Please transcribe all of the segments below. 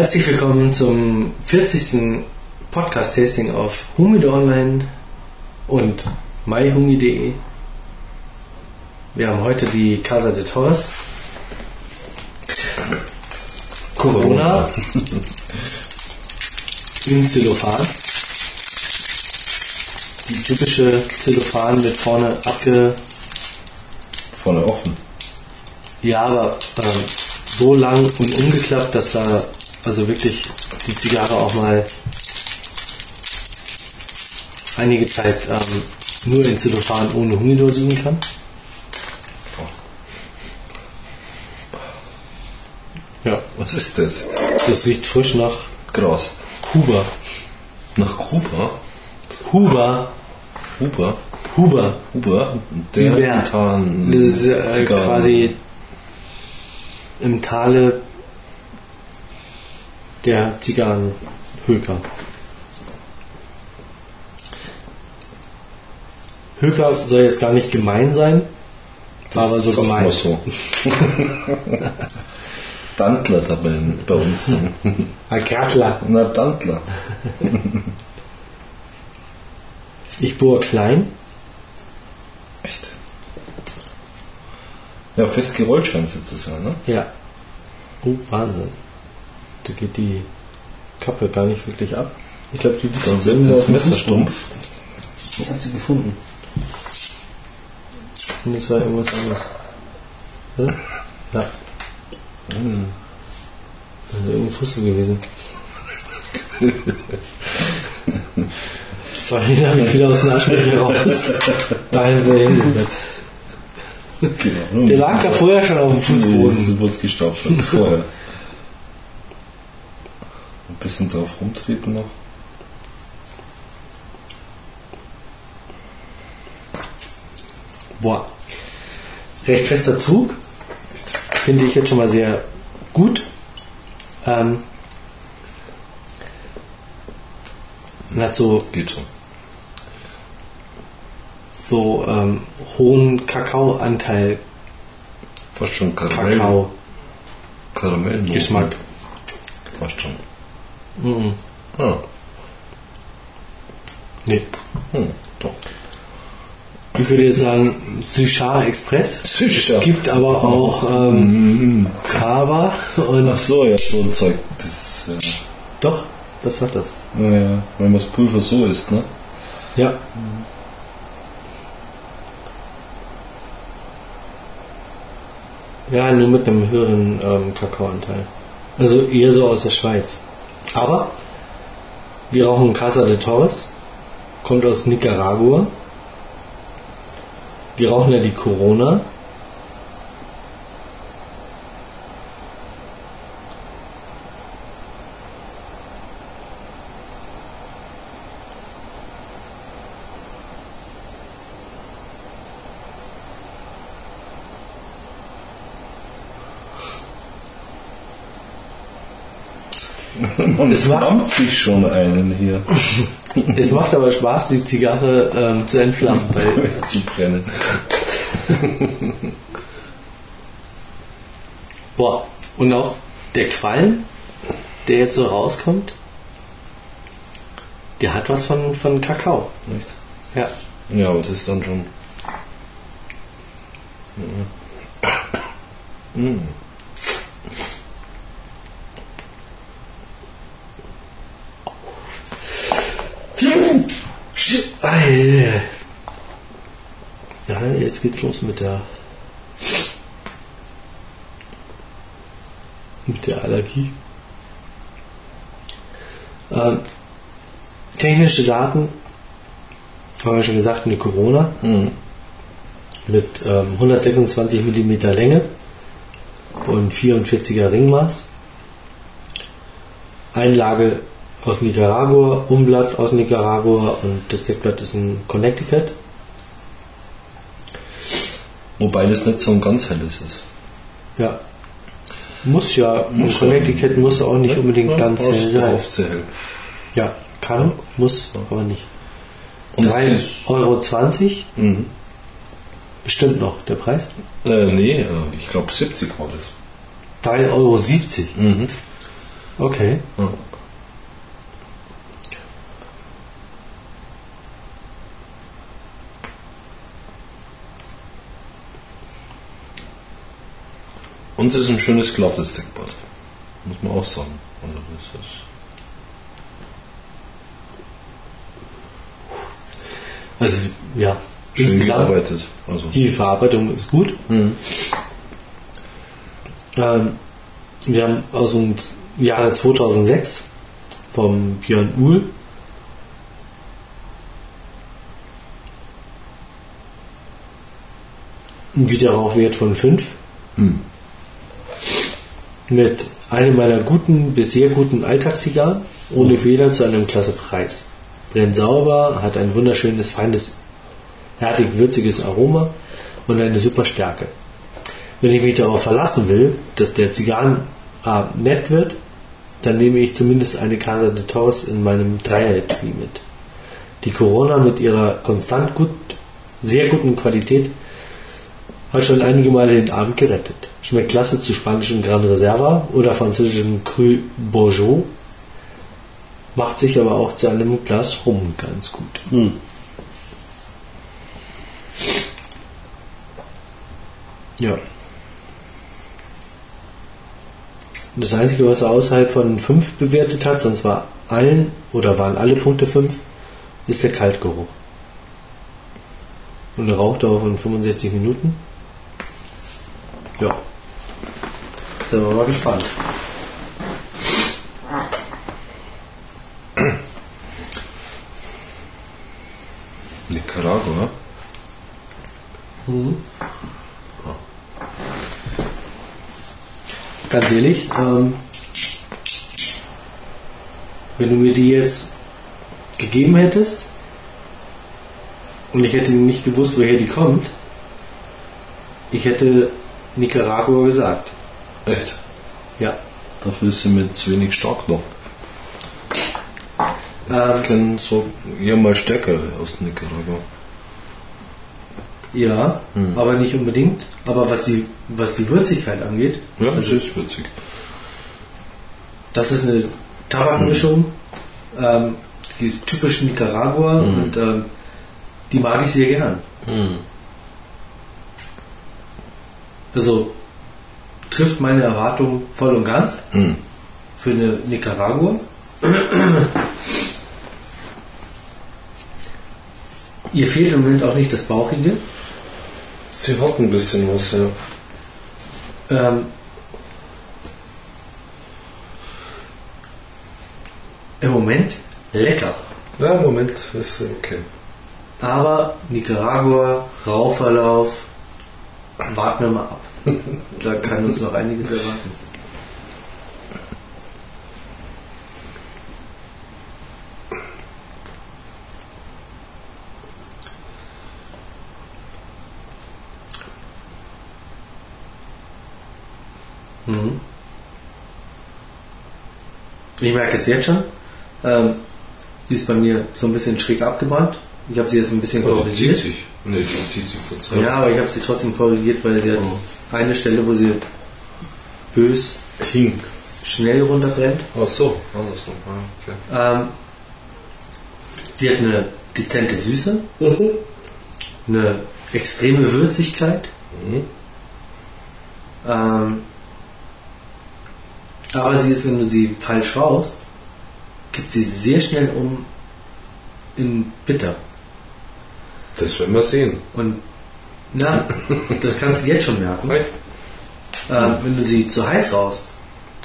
Herzlich willkommen zum 40. Podcast-Tasting auf Humide Online und myhumi.de. Wir haben heute die Casa de Torres. Corona. in Zellophan. Die typische Zellophan mit vorne abge... Vorne offen. Ja, aber ähm, so lang und umgeklappt, dass da also wirklich die Zigarre auch mal einige Zeit ähm, nur in Zellophan ohne Humidor liegen kann. Ja, Was ist das? das riecht frisch nach Gras. Huber. Nach Kuba? Huber. Huber? Huber. Huber? Der Huber. Gitarren- Das ist äh, quasi im Tale der Zigarrenhöker. Höker soll jetzt gar nicht gemein sein, war aber so gemein. mal so. Dantler dabei bei uns. Ein Grattler. Na, Dantler. Ich bohre klein. Echt? Ja, festgerollt scheint sie zu sein, ne? Ja. Oh, Wahnsinn. Da geht die Kappe gar nicht wirklich ab. Ich glaube, die liegt Dann wird irgendwo das auf dem Messer Fußboden. stumpf. Wo hat sie gefunden? Und es war irgendwas anderes. Ja? Ja. Also irgendein Fussel gewesen. Das war nicht habe ich wieder aus dem Aschenbecher raus. Dahin will hingehört. Genau. Der lag da vorher schon auf dem Fußboden. Sie wurde gestaubt vorher. Ein bisschen drauf rumtreten noch. Boah. Recht fester Zug. Finde ich jetzt schon mal sehr gut. Ähm, hat so, Geht schon. so ähm, hohen Kakaoanteil, Fast schon Karamell. Kakao, Karamell. Geschmack. Fast schon. Mhm. Ah. Nee. Hm, doch. Ich würde jetzt sagen, Suchar Express. Suchar. Es gibt aber auch ähm, Kava und Ach so, ja, so ein Zeug. Das, äh, doch, das hat das. naja, wenn man das Pulver so isst, ne? Ja. Ja, nur mit einem höheren ähm, Kakaoanteil. Also eher so aus der Schweiz. Aber wir rauchen Casa de Torres, kommt aus Nicaragua. Wir rauchen ja die Corona. Und Es macht sich schon einen hier Es macht aber Spaß, die Zigarre ähm, zu entflammen, weil zu brennen. Boah, und auch der Qualm, der jetzt so rauskommt, der hat was von, von Kakao. Nicht? Ja. Ja, aber das ist dann schon. Mhm. Ei. Ja, jetzt geht's los mit der mit der Allergie. Ähm, technische Daten, haben wir schon gesagt, eine Corona Mhm. mit ähm, 126 mm Länge und 44er Ringmaß. Einlage aus Nicaragua, Umblatt aus Nicaragua und das Deckblatt ist in Connecticut. Wobei das nicht so ein ganz helles ist. Ja. Muss ja, Muss Connecticut muss auch nicht unbedingt Ja, ganz aber hell sein. oft sehr hell. Ja, kann, muss, aber nicht. Und 3,20 das ist- Euro Mhm. stimmt noch der Preis. Äh, nee, äh, ich glaube 70 war das. 3,70 Euro. Mhm. Okay. Ja. Und es ist ein schönes glattes Deckblatt. Muss man auch sagen. Also das ist Also, ja. schön insgesamt, gearbeitet. Also. die Verarbeitung ist gut. Mhm. Ähm, wir haben aus dem Jahre 2006 vom Björn Uhl einen Wiederrauchwert von 5 Mhm. Mit einem meiner guten bis sehr guten Alltagszigarren ohne Fehler zu einem klasse Preis. Brennt sauber, hat ein wunderschönes, feines, hertig würziges Aroma und eine super Stärke. Wenn ich mich darauf verlassen will, dass der Zigarrenabend nett wird, dann nehme ich zumindest eine Casa de Torres in meinem Dreier-Etui mit. Die Corona mit ihrer konstant gut, sehr guten Qualität hat schon einige Male den Abend gerettet. Schmeckt klasse zu spanischem Gran Reserva oder französischem Cru Bourgeot, macht sich aber auch zu einem Glas Rum ganz gut. Mhm. Ja. Das Einzige, was er außerhalb von 5 bewertet hat, sonst war allen oder waren alle Punkte 5, ist der Kaltgeruch. Und eine Rauchdauer von 65 Minuten. Ja. Sind wir mal gespannt. Nicaragua. Ganz ehrlich, ähm, wenn du mir die jetzt gegeben hättest und ich hätte nicht gewusst, woher die kommt, ich hätte Nicaragua gesagt. Echt? Ja. Dafür ist sie mit zu wenig stark noch. Ähm, Ich kenne so eher mal stärker aus Nicaragua. ja, Hm. aber nicht unbedingt. Aber was die, was die Würzigkeit angeht, Ja, also das ist witzig. das ist eine Tabakmischung, ähm, die ist typisch Nicaragua Mhm. und ähm, die mag ich sehr gern. Also trifft meine Erwartungen voll und ganz Mhm. für eine Nicaragua. Ihr fehlt im Moment auch nicht das Bauchige. Sie hat ein bisschen was, ja. Ähm, Im Moment lecker. Ja, Moment, ist okay. Aber Nicaragua, Rauchverlauf, warten wir mal ab. Da kann uns noch einiges erwarten. Mhm. Ich merke es jetzt schon. Ähm, die ist bei mir so ein bisschen schräg abgebrannt. Ich habe sie jetzt ein bisschen Oh, korrigiert. zieht sich. Nee, die zieht sich von zwei. Ja, aber ich habe sie trotzdem korrigiert, weil sie hat Oh. eine Stelle, wo sie bös Hing. schnell runterbrennt. Ach so, andersrum. Ah, okay. Ähm, sie hat eine dezente Süße, eine extreme Würzigkeit. Mhm. Ähm, aber sie ist, wenn du sie falsch rauchst, gibt sie sehr schnell um in bitter. Das werden wir sehen. Und na, das kannst du jetzt schon merken. Ähm, wenn du sie zu heiß rauchst,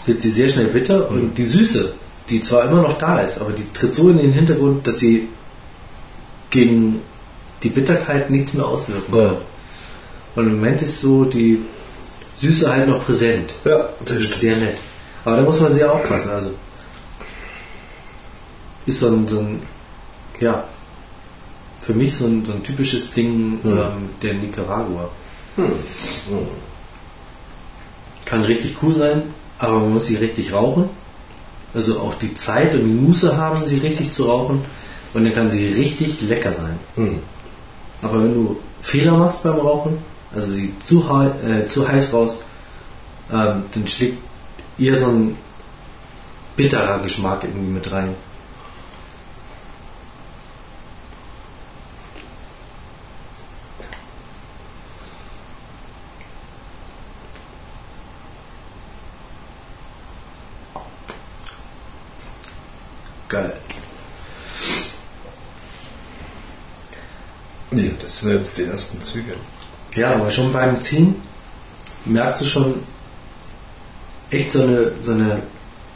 wird sie sehr schnell bitter und die Süße, die zwar immer noch da ist, aber die tritt so in den Hintergrund, dass sie gegen die Bitterkeit nichts mehr auswirken Ja. kann. Und im Moment ist so die Süße halt noch präsent. Ja, Das ist sehr nett. Aber da muss man sehr aufpassen. Also ist so ein, so ein ja, für mich so ein, so ein typisches Ding Hm. ähm, der Nicaragua. Hm. Kann richtig cool sein, aber man muss sie richtig rauchen. Also auch die Zeit und die Muße haben, sie richtig zu rauchen. Und dann kann sie richtig lecker sein. Hm. Aber wenn du Fehler machst beim Rauchen, also sie zu, äh, zu heiß raus, ähm, dann schlägt ihr so ein bitterer Geschmack irgendwie mit rein. Geil. Ja, das sind jetzt die ersten Züge. Ja, aber schon beim Ziehen merkst du schon echt so eine, so eine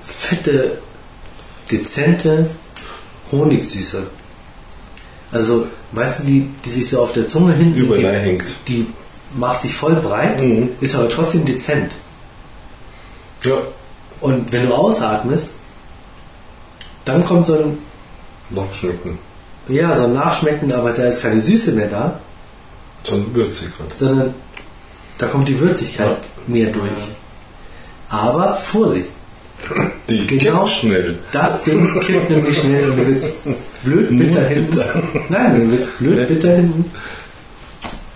fette, dezente Honigsüße. Also, weißt du, die, die sich so auf der Zunge hinten Überall hängt. die macht sich voll breit, Mhm. ist aber trotzdem dezent. Ja. Und wenn du ausatmest, dann kommt so ein, Nachschmecken. Ja, so ein Nachschmecken, aber da ist keine Süße mehr da, Sondern würzig halt. sondern da kommt die Würzigkeit mehr durch. Aber Vorsicht, Die Genau. kippt schnell. das Ding kippt nämlich schnell und du willst blöd bitter hinten. Nein, du willst blöd bitter hinten.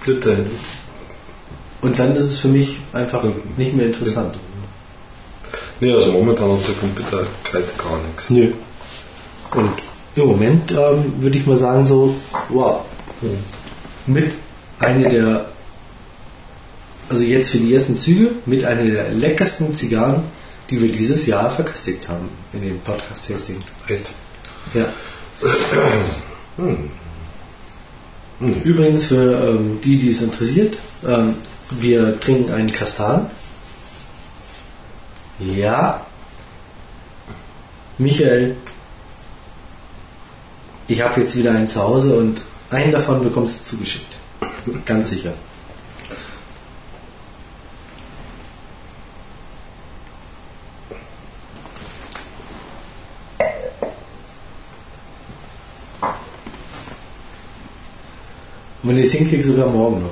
Bitte. Und dann ist es für mich einfach nicht mehr interessant. Nee, also momentan hat der von Bitterkeit gar nichts. Nö. Und im Moment ähm, würde ich mal sagen so, wow, mit einer der, also jetzt für die ersten Züge, mit einer der leckersten Zigarren, die wir dieses Jahr verköstigt haben in dem Podcast-Tasting. Echt? Ja. Übrigens für ähm, die, die es interessiert, ähm, wir trinken einen Kastan. Ja. Michael, ich habe jetzt wieder einen zu Hause und einen davon bekommst du zugeschickt. Ganz sicher. Und wenn ich es hinkriege, sogar morgen noch.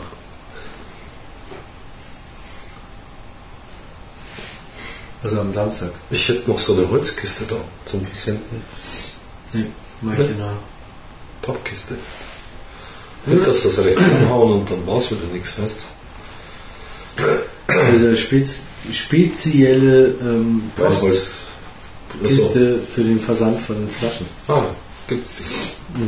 Also am Samstag. Ich hätte noch so eine Holzkiste da zum Versenden. Nee, mach ich genau. Pappkiste. Nicht, dass das recht umhauen und dann war es wieder nichts fest. Diese spez spezielle ähm. Postkiste für den Versand von den Flaschen. Ah, gibt's die. Aber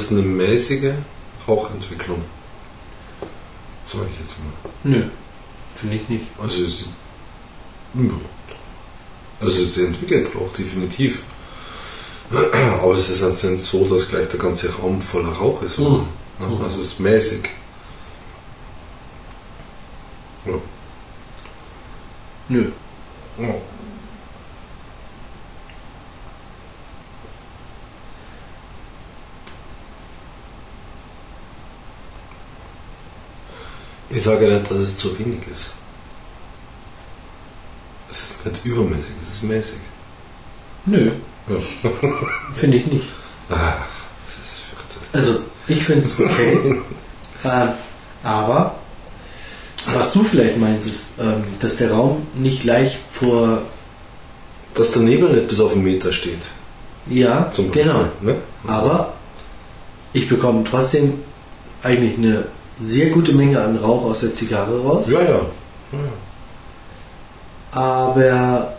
ist eine mäßige Rauchentwicklung. Sag ich jetzt mal. Nö, finde ich nicht. Also sie, also sie entwickelt Rauch definitiv. Aber es ist jetzt nicht so, dass gleich der ganze Raum voller Rauch ist. Mhm. Also es ist mäßig. Ja. Nö. Ja. Ich sage nicht, dass es zu wenig ist. Es ist nicht übermäßig, es ist mäßig. Nö, Ja. finde ich nicht. Ah, das ist fürchterlich. Also, ich finde es okay. ähm, aber, was du vielleicht meinst, ist, ähm, dass der Raum nicht gleich vor. Dass der Nebel nicht bis auf einen Meter steht. Ja, Zum Beispiel, genau. Ne? Aber ich bekomme trotzdem eigentlich eine sehr gute Menge an Rauch aus der Zigarre raus. Ja, ja. aber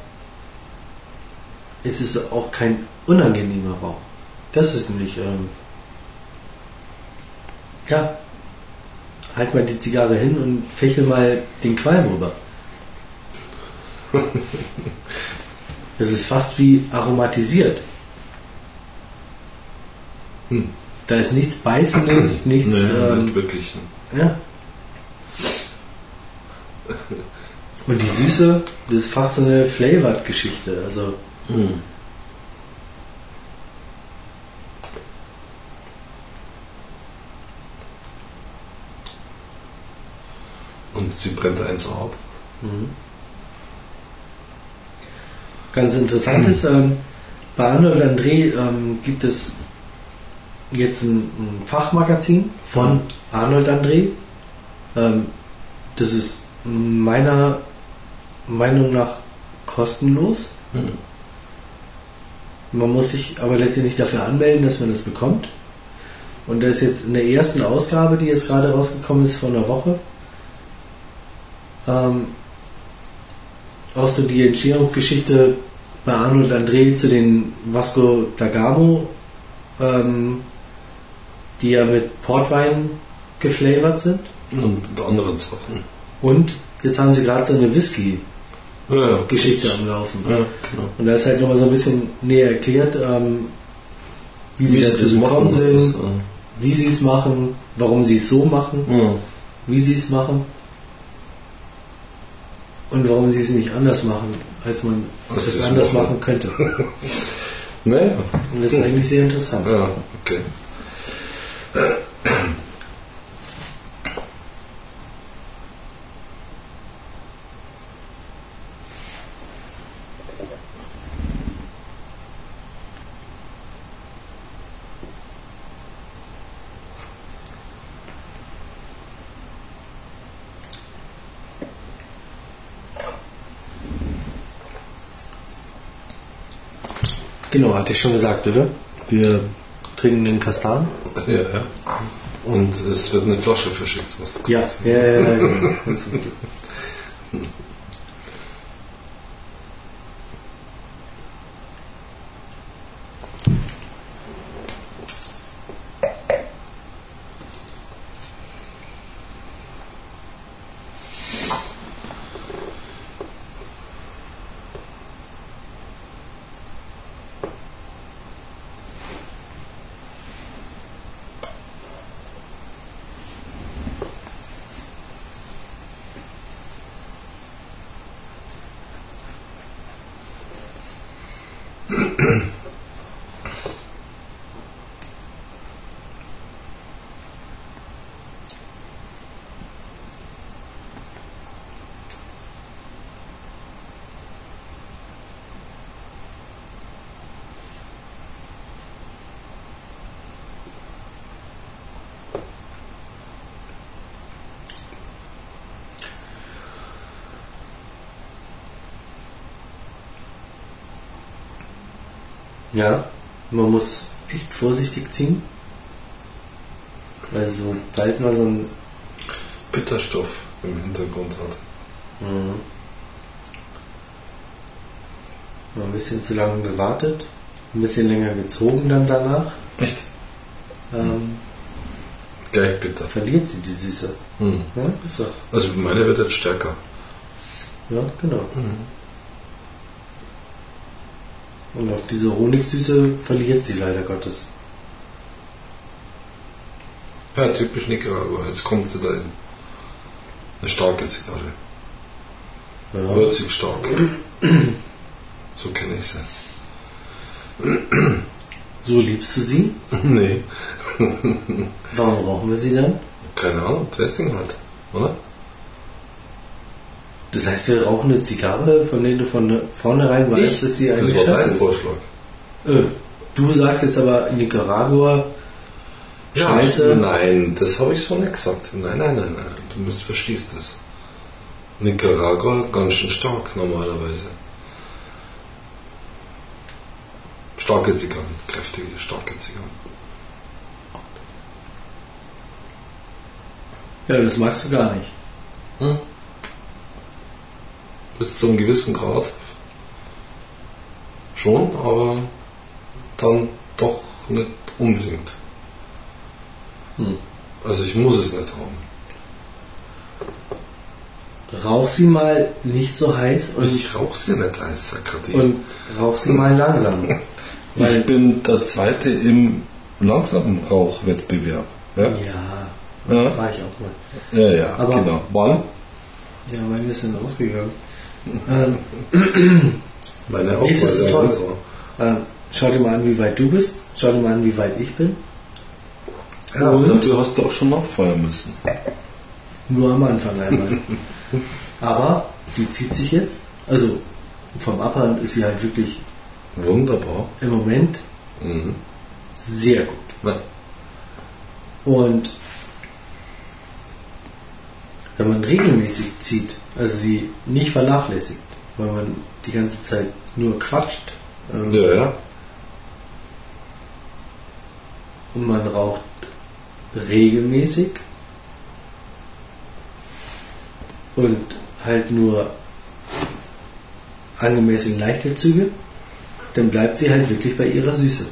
es ist auch kein unangenehmer Rauch. Das ist nämlich, ähm, ja, halt mal die Zigarre hin und fächel mal den Qualm rüber. Das ist fast wie aromatisiert. Hm. Da ist nichts Beißendes, nichts. Nee, ähm, nicht wirklich. Ja. Und die Süße, das ist fast so eine Flavored-Geschichte. Also, Hm. Und sie brennt eins ab. Ganz interessant ist, ähm, bei Arnold André ähm, gibt es jetzt ein, ein Fachmagazin von Arnold André. Ähm, das ist meiner Meinung nach kostenlos. Hm. Man muss sich aber letztendlich dafür anmelden, dass man das bekommt. Und da ist jetzt in der ersten Ausgabe, die jetzt gerade rausgekommen ist vor einer Woche, ähm, auch so die Entstehungsgeschichte bei Arnold André zu den Vasco da Gamo, ähm, die ja mit Portwein geflavored sind. Und mit anderen Sachen. Und jetzt haben sie gerade so eine Whisky-Geschichte Ja, am Laufen. Ja, genau. Und da ist halt nochmal so ein bisschen näher erklärt, ähm, wie sie dazu gekommen sind, ist, wie sie es machen, warum sie es so machen, ja. wie sie es machen und warum sie es nicht anders machen, als man es anders machen. machen könnte. Naja, Und das ist eigentlich sehr interessant. ja, okay. Genau, hatte ich schon gesagt, oder? Wir trinken den Kastan. Ja, ja. Und es wird eine Flasche verschickt, was Ja, ja, ja, ja, Ja, man muss echt vorsichtig ziehen. Weil sobald man so ein Bitterstoff im Hintergrund hat. Mhm. Mal ein bisschen zu lange gewartet, ein bisschen länger gezogen dann danach, Echt? ähm, Gleich bitter. verliert sie die Süße. Hm. Ja, ist so. Also meine wird jetzt stärker. Ja, genau. Und auch diese Honigsüße verliert sie leider Gottes. Ja, typisch Nicaragua. Jetzt kommt sie dahin. Eine starke Zigarre. Ja. Würzig stark. So kenne ich sie. So liebst du sie? nee. Warum brauchen wir sie dann? Keine Ahnung, Testing halt. Oder? Das heißt, wir rauchen eine Zigarre, von der du von vornherein weißt, dass sie das eigentlich war scheiße dein. Vorschlag. Äh, du sagst jetzt aber in Nicaragua Scheiße. Nein, das habe ich so nicht gesagt. Nein, nein, nein, nein. Du müsst verstehst das. Nicaragua ganz schön stark normalerweise. Starke Zigarren, kräftige, starke Zigarren. Ja, das magst du gar nicht. Hm? Bis zu einem gewissen Grad schon, aber dann doch nicht unbedingt. Hm. Also ich muss es nicht haben. Rauch sie mal nicht so heiß und, Ich rauche sie nicht als Sakradie. und rauch sie mal langsam. Ich bin der Zweite im langsamen Rauchwettbewerb. Ja? ja, Ja. War ich auch mal. Ja, ja, Aber- genau. Wann? Ja, meine ist dann ausgegangen. Ähm, Meine auch. Nichtsdestotrotz. ähm, schau dir mal an, wie weit du bist. Schau dir mal an, wie weit ich bin. Ja, Und? dafür hast du auch schon nachfeuern müssen. Nur am Anfang einmal. Aber die zieht sich jetzt. Also vom Abhand ist sie halt wirklich Wunderbar. im Moment Mhm. sehr gut. Na, Und wenn man regelmäßig zieht, also sie nicht vernachlässigt, weil man die ganze Zeit nur quatscht ähm, ja, ja. und man raucht regelmäßig und halt nur angemessen leichte Züge, dann bleibt sie halt wirklich bei ihrer Süße.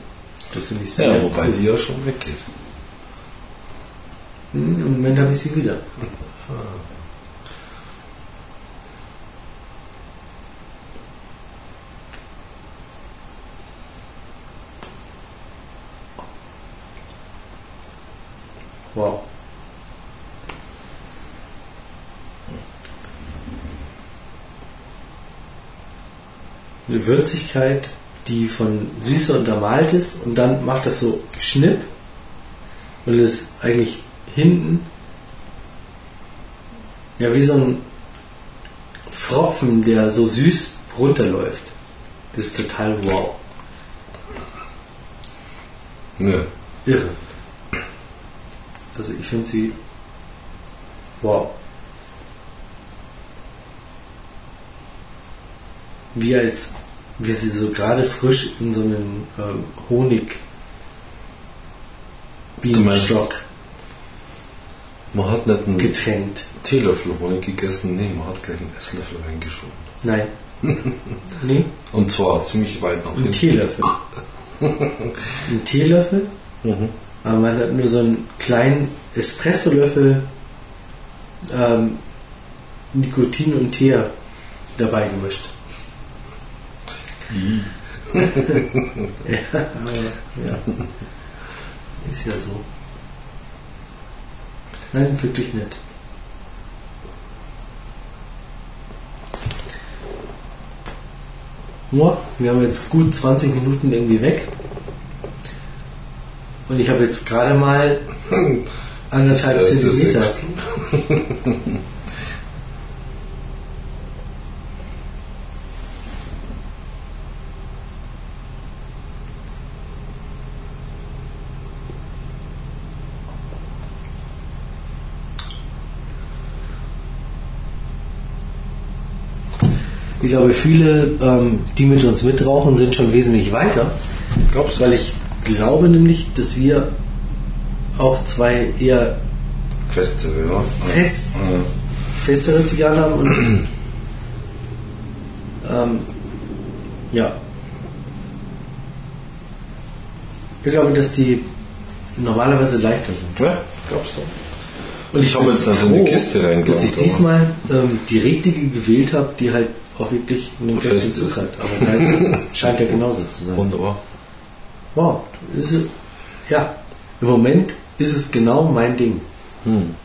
Das finde ich sehr Ja, wobei cool. die ja schon weggeht. Hm, Im Moment habe ich sie wieder. Wow. Eine Würzigkeit, die von Süße untermalt ist und dann macht das so Schnipp und ist eigentlich hinten ja wie so ein Pfropfen, der so süß runterläuft. Das ist total wow. Nö. Irre. Also ich finde sie wow. Wie als wir sie so gerade frisch in so einen ähm, Honig Bienenstock Man hat nicht einen getränkt. Teelöffel Honig gegessen, nee, man hat gleich einen Esslöffel reingeschoben. Nein. nee, Und zwar ziemlich weit nach ein hinten. Teelöffel. Ein Teelöffel, Mhm. Aber man hat nur so einen kleinen Espressolöffel ähm, Nikotin und Teer dabei gemischt. ja, aber, ja. Ist ja so. Nein, wirklich nicht. Wir haben jetzt gut 20 Minuten irgendwie weg. Und ich habe jetzt gerade mal anderthalb Das Zentimeter. Ich glaube, viele, ähm, die mit uns mitrauchen, sind schon wesentlich weiter. Glaubst du? Weil ich glaube nämlich, dass wir auch zwei eher Feste, ja. fest, Ja. festere Zigarren haben und ähm, ja. Ich glaube, dass die normalerweise leichter sind. Ja, glaubst du? Und Ich habe bin jetzt also in die Kiste reingelangt, Dass ich diesmal ähm, die richtige gewählt habe, die halt auch wirklich einen festen Fest Zug hat. Aber scheint ja genauso zu sein. Wunderbar. Wow, ist, ja, im Moment ist es genau mein Ding. Hm.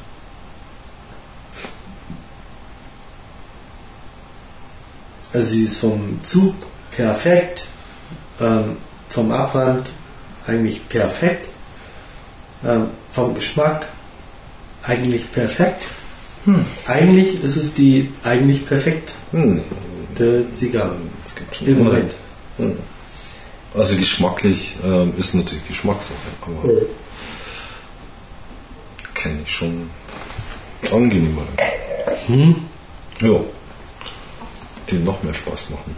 Also sie ist vom Zug perfekt, ähm, vom Abrand eigentlich perfekt, ähm, vom Geschmack eigentlich perfekt. Eigentlich ist es die eigentlich perfekte Hm. Zigarre Es gibt schon im immer- Moment. Hm. Also geschmacklich ähm, ist natürlich Geschmackssache, aber kenne ich schon angenehmere. Hm? Ja. Die noch mehr Spaß machen.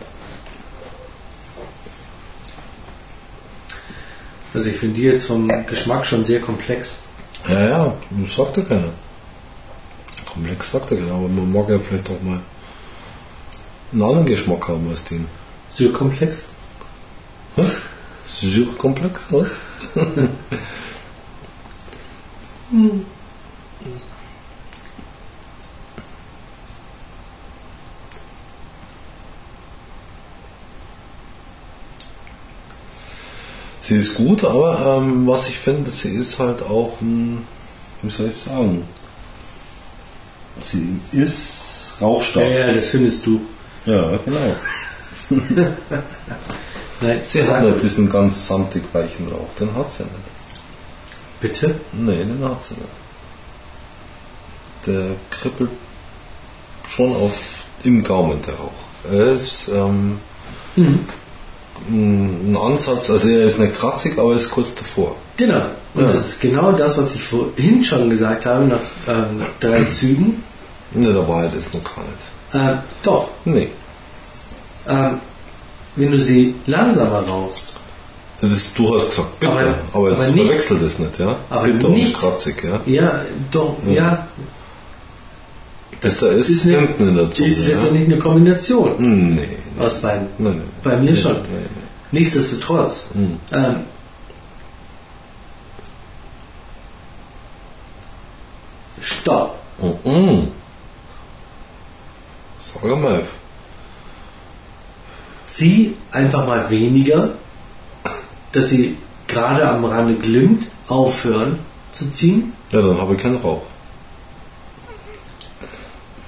Also ich finde die jetzt vom Geschmack schon sehr komplex. Ja, ja, das sagt ja keiner. Komplex sagt ja keiner, aber man mag ja vielleicht auch mal einen anderen Geschmack haben als den. Sehr komplex. Surkomplex, was? Sie ist gut, aber ähm, was ich finde, sie ist halt auch ein wie soll ich sagen? Sie ist Ja, rauchstark. ja, das findest du. Ja, genau. Nein, Sie hat nicht diesen ganz samtig weichen Rauch, den hat sie nicht. Bitte? Nee, den hat sie nicht. Der kribbelt schon auf im Gaumen, der Rauch. Er ist ähm, ein Ansatz, also er ist nicht kratzig, aber er ist kurz davor. Genau. Und Ja. das ist genau das, was ich vorhin schon gesagt habe, nach ähm, drei Zügen. Ne, der Wahrheit ist noch gar nicht. Äh, doch, Nee. ähm, wenn du sie langsamer rauchst, Das ist, du hast gesagt bitter, Aber- aber, jetzt aber nicht- verwechselt es nicht, ja? aber bitter nicht- und kratzig, ja? ja, doch, ja, Bitter ist, ist eine- in der Zunge, ist ja? letztendlich eine Kombination Nee, nee. aus beiden. nee, nee. Bei mir nee, schon. Nee. Nichtsdestotrotz, Hm. ähm, Stopp. Mhm. Sag mal. Zieh einfach mal weniger, dass sie gerade am Rande glimmt, aufhören zu ziehen. Ja, dann habe ich keinen Rauch.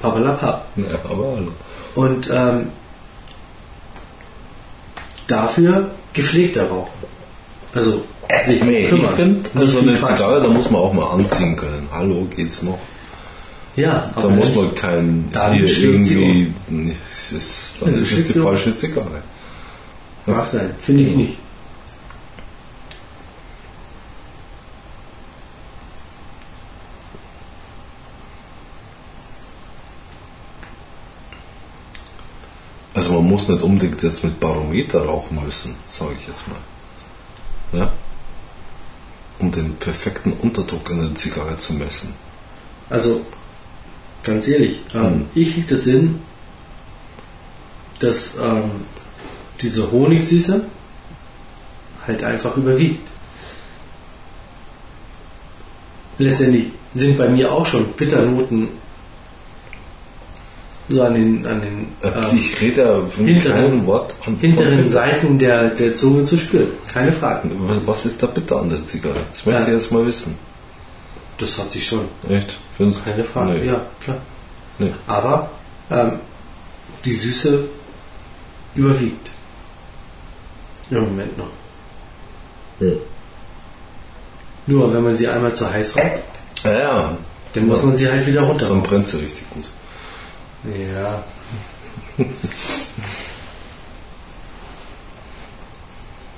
Papalapap. Ja, aber hallo. Und ähm, dafür gepflegter Rauchen. Also sich Nee, ich kümmern. finde, Nicht also eine. Zigarre, da muss man auch mal anziehen können. Hallo, geht's noch? Ja, Da muss man kein Dann irgendwie. Nee, es ist, dann Ja, ist es die um. falsche Zigarre. Mag sein, finde ich nicht. Also man muss nicht unbedingt jetzt mit Barometer rauchen müssen, sage ich jetzt mal. Ja? Um den perfekten Unterdruck in der Zigarre zu messen. Also, ganz ehrlich, ähm, Hm. ich kriege das hin, dass ähm, diese Honigsüße halt einfach überwiegt. Letztendlich sind bei mir auch schon Bitternoten so an den, an den Äh, ähm, ich rede von hinteren- Wort an hinteren von- Seiten der, der Zunge zu spüren. Keine Frage. Was ist da bitte an der Zigarre? Das möchte Ja. ich jetzt mal wissen. Das hat sich schon. Echt? Findest? Keine Frage. Nee. Ja, klar. Nee. Aber ähm, die Süße überwiegt. Im Moment noch. Ja. Nur wenn man sie einmal zu heiß raucht, Ja, ja. dann muss man sie halt wieder runter. Dann brennt sie richtig gut. Ja.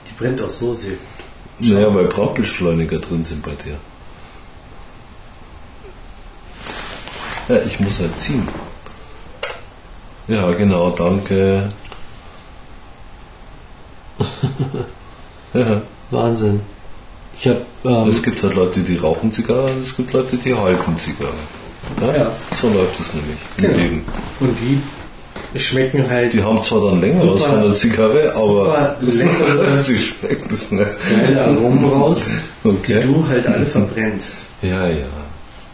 Die brennt auch so sehr. Naja, weil Brandbeschleuniger drin sind bei dir. Ja, ich muss halt ziehen. Ja, genau, danke. ja, Wahnsinn. Ich habe ähm, es gibt halt Leute, die rauchen Zigarre und es gibt Leute, die halten Zigarre. Ja, Ja. So läuft es nämlich im Genau. Leben. und die schmecken halt Die haben zwar dann länger was von der Zigarre, aber sie schmecken es nicht. geile Aromen raus, die Okay. du halt alle verbrennst. Ja, ja.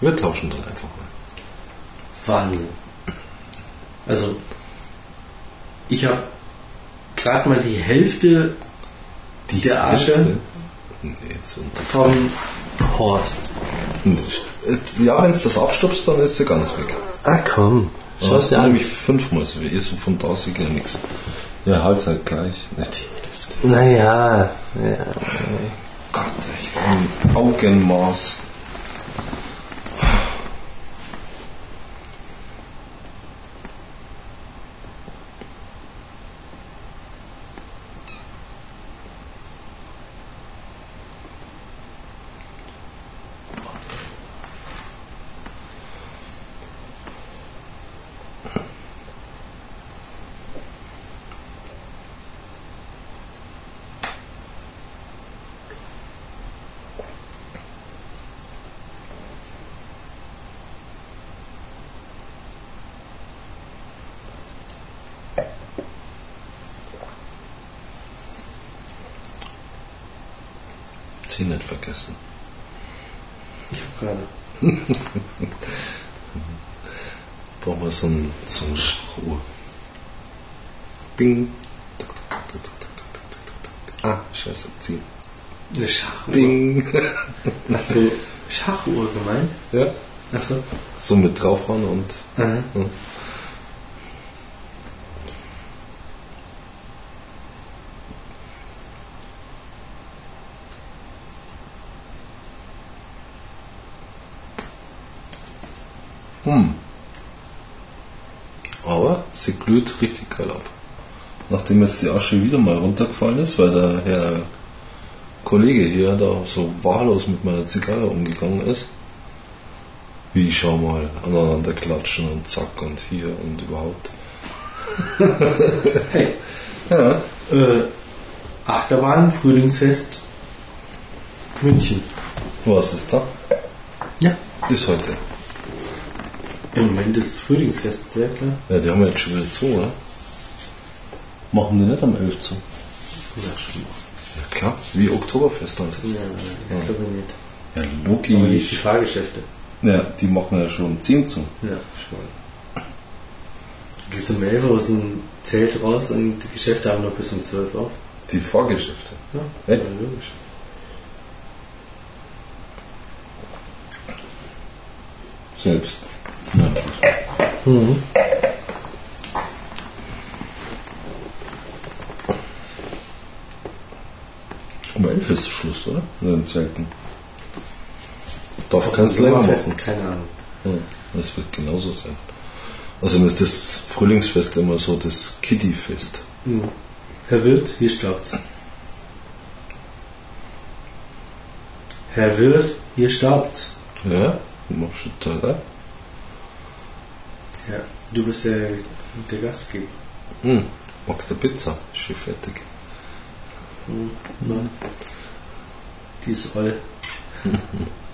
Wir tauschen dann einfach Wahnsinn. Also, ich habe gerade mal die Hälfte der Asche Nee, so. vom Horst. Ja, wenn es das abstupst, dann ist sie ganz weg. Ach komm, Schau schau's dir an. nämlich fünfmal so wie ihr, so von da sieht ja nichts. Ja, halt halt gleich. Nicht die Hälfte. Naja, ja. Gott, echt. Ein Augenmaß. So mit draufhauen und. Aha. Ja. Hm. Aber sie glüht richtig geil ab. Nachdem jetzt die Asche wieder mal runtergefallen ist, weil der Herr Kollege hier da so wahllos mit meiner Zigarre umgegangen ist. Wie, schau mal, aneinander klatschen und zack und hier und überhaupt. Hey, Ja. äh, Achterbahn, Frühlingsfest, München. Was ist da? Ja. Ist heute. Im Moment ist Frühlingsfest, ja klar. Ja, die haben ja jetzt schon wieder zu, oder? Machen die nicht am 11. zu? Ja, schon mal. Ja klar, wie Oktoberfest halt. Ja, das glaube ich nicht. Ja, Aber nicht die logisch. Fahrgeschäfte. Ja, die machen ja schon um 10 zu. Ja, schon. Du gehst um 11 Uhr aus dem Zelt raus und die Geschäfte haben noch bis um 12 Uhr. Die Fahrgeschäfte. Ja, Echt? Ja, logisch. Selbst. Ja. Mhm. Um 11 ist Schluss, oder? In den Zelten. Darf keins länger machen. Sommerfesten, keine Ahnung. Ja, das wird genauso sein. Außerdem ist das Frühlingsfest immer so das Kitty-Fest. Mhm. Herr Wirt, hier staubt's. Herr Wirt, hier staubt's. Ja, machst du da, da? Ja, du bist der, der Gastgeber. Hm. Magst du Pizza? Ist schon fertig. Mhm. Nein. Die ist roll.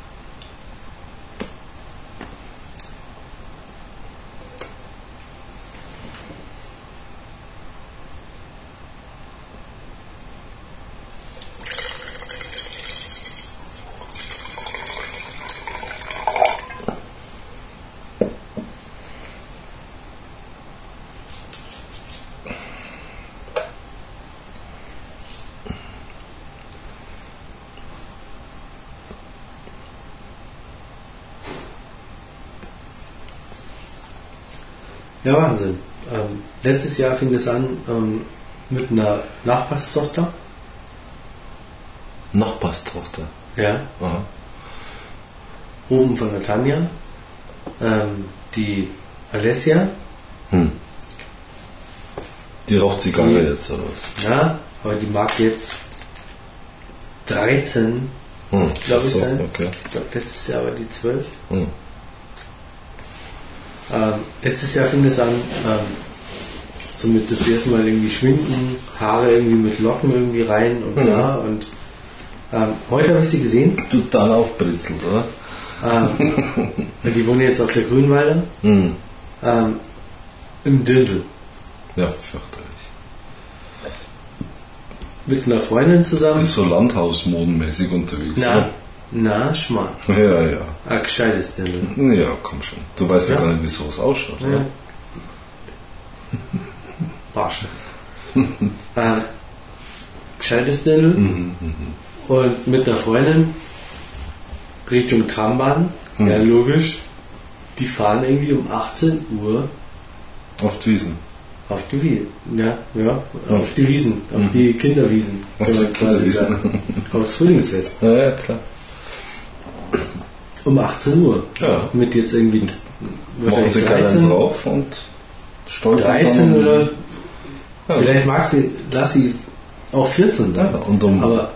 Ja, Wahnsinn. Ähm, letztes Jahr fing es an ähm, mit einer Nachbarstochter. Nachbarstochter. Ja. Aha. Oben von der Tanja. Ähm, die Alessia. Hm. Die raucht Zigarre Die- jetzt, oder was? Ja, aber die mag jetzt 13. Hm. Glaub ich so, sein. Okay. Ich glaube, letztes Jahr war die 12. Hm. Letztes Jahr fing es an, ähm, so mit das erste Mal irgendwie schminken, Haare irgendwie mit Locken irgendwie rein und Mhm. da. Und ähm, heute habe ich sie gesehen. Total aufbritzelt, oder? Ähm, die wohnen jetzt auf der Grünwalde. Hm. Ähm, Im Dirndl. Ja, fürchterlich. Mit einer Freundin zusammen. Ist so landhausmodenmäßig unterwegs, Na, na, schmal. oder? Ja, ja. Ein gescheites Dirndl. Ja, komm schon. Du weißt ja, Ja. gar nicht, wie sowas ausschaut, Ja. oder? Barsche. ähm, gescheites Dirndl. Mhm, Und mit einer Freundin Richtung Trambahn. Mhm. Ja, logisch. Die fahren irgendwie um 18 Uhr Auf die Wiesen. auf die Wiesen. Ja, ja, Mhm. auf die Wiesen, auf die Kinderwiesen, Auf kann man quasi sagen. Aufs Frühlingsfest. Ja, ja, klar. Um 18 Uhr. Ja. Mit jetzt irgendwie Machen wahrscheinlich sie keinen 13, drauf und stolpern 13 dann. oder Ja. vielleicht mag sie, lass sie auch 14 sein. Ja, und um- Aber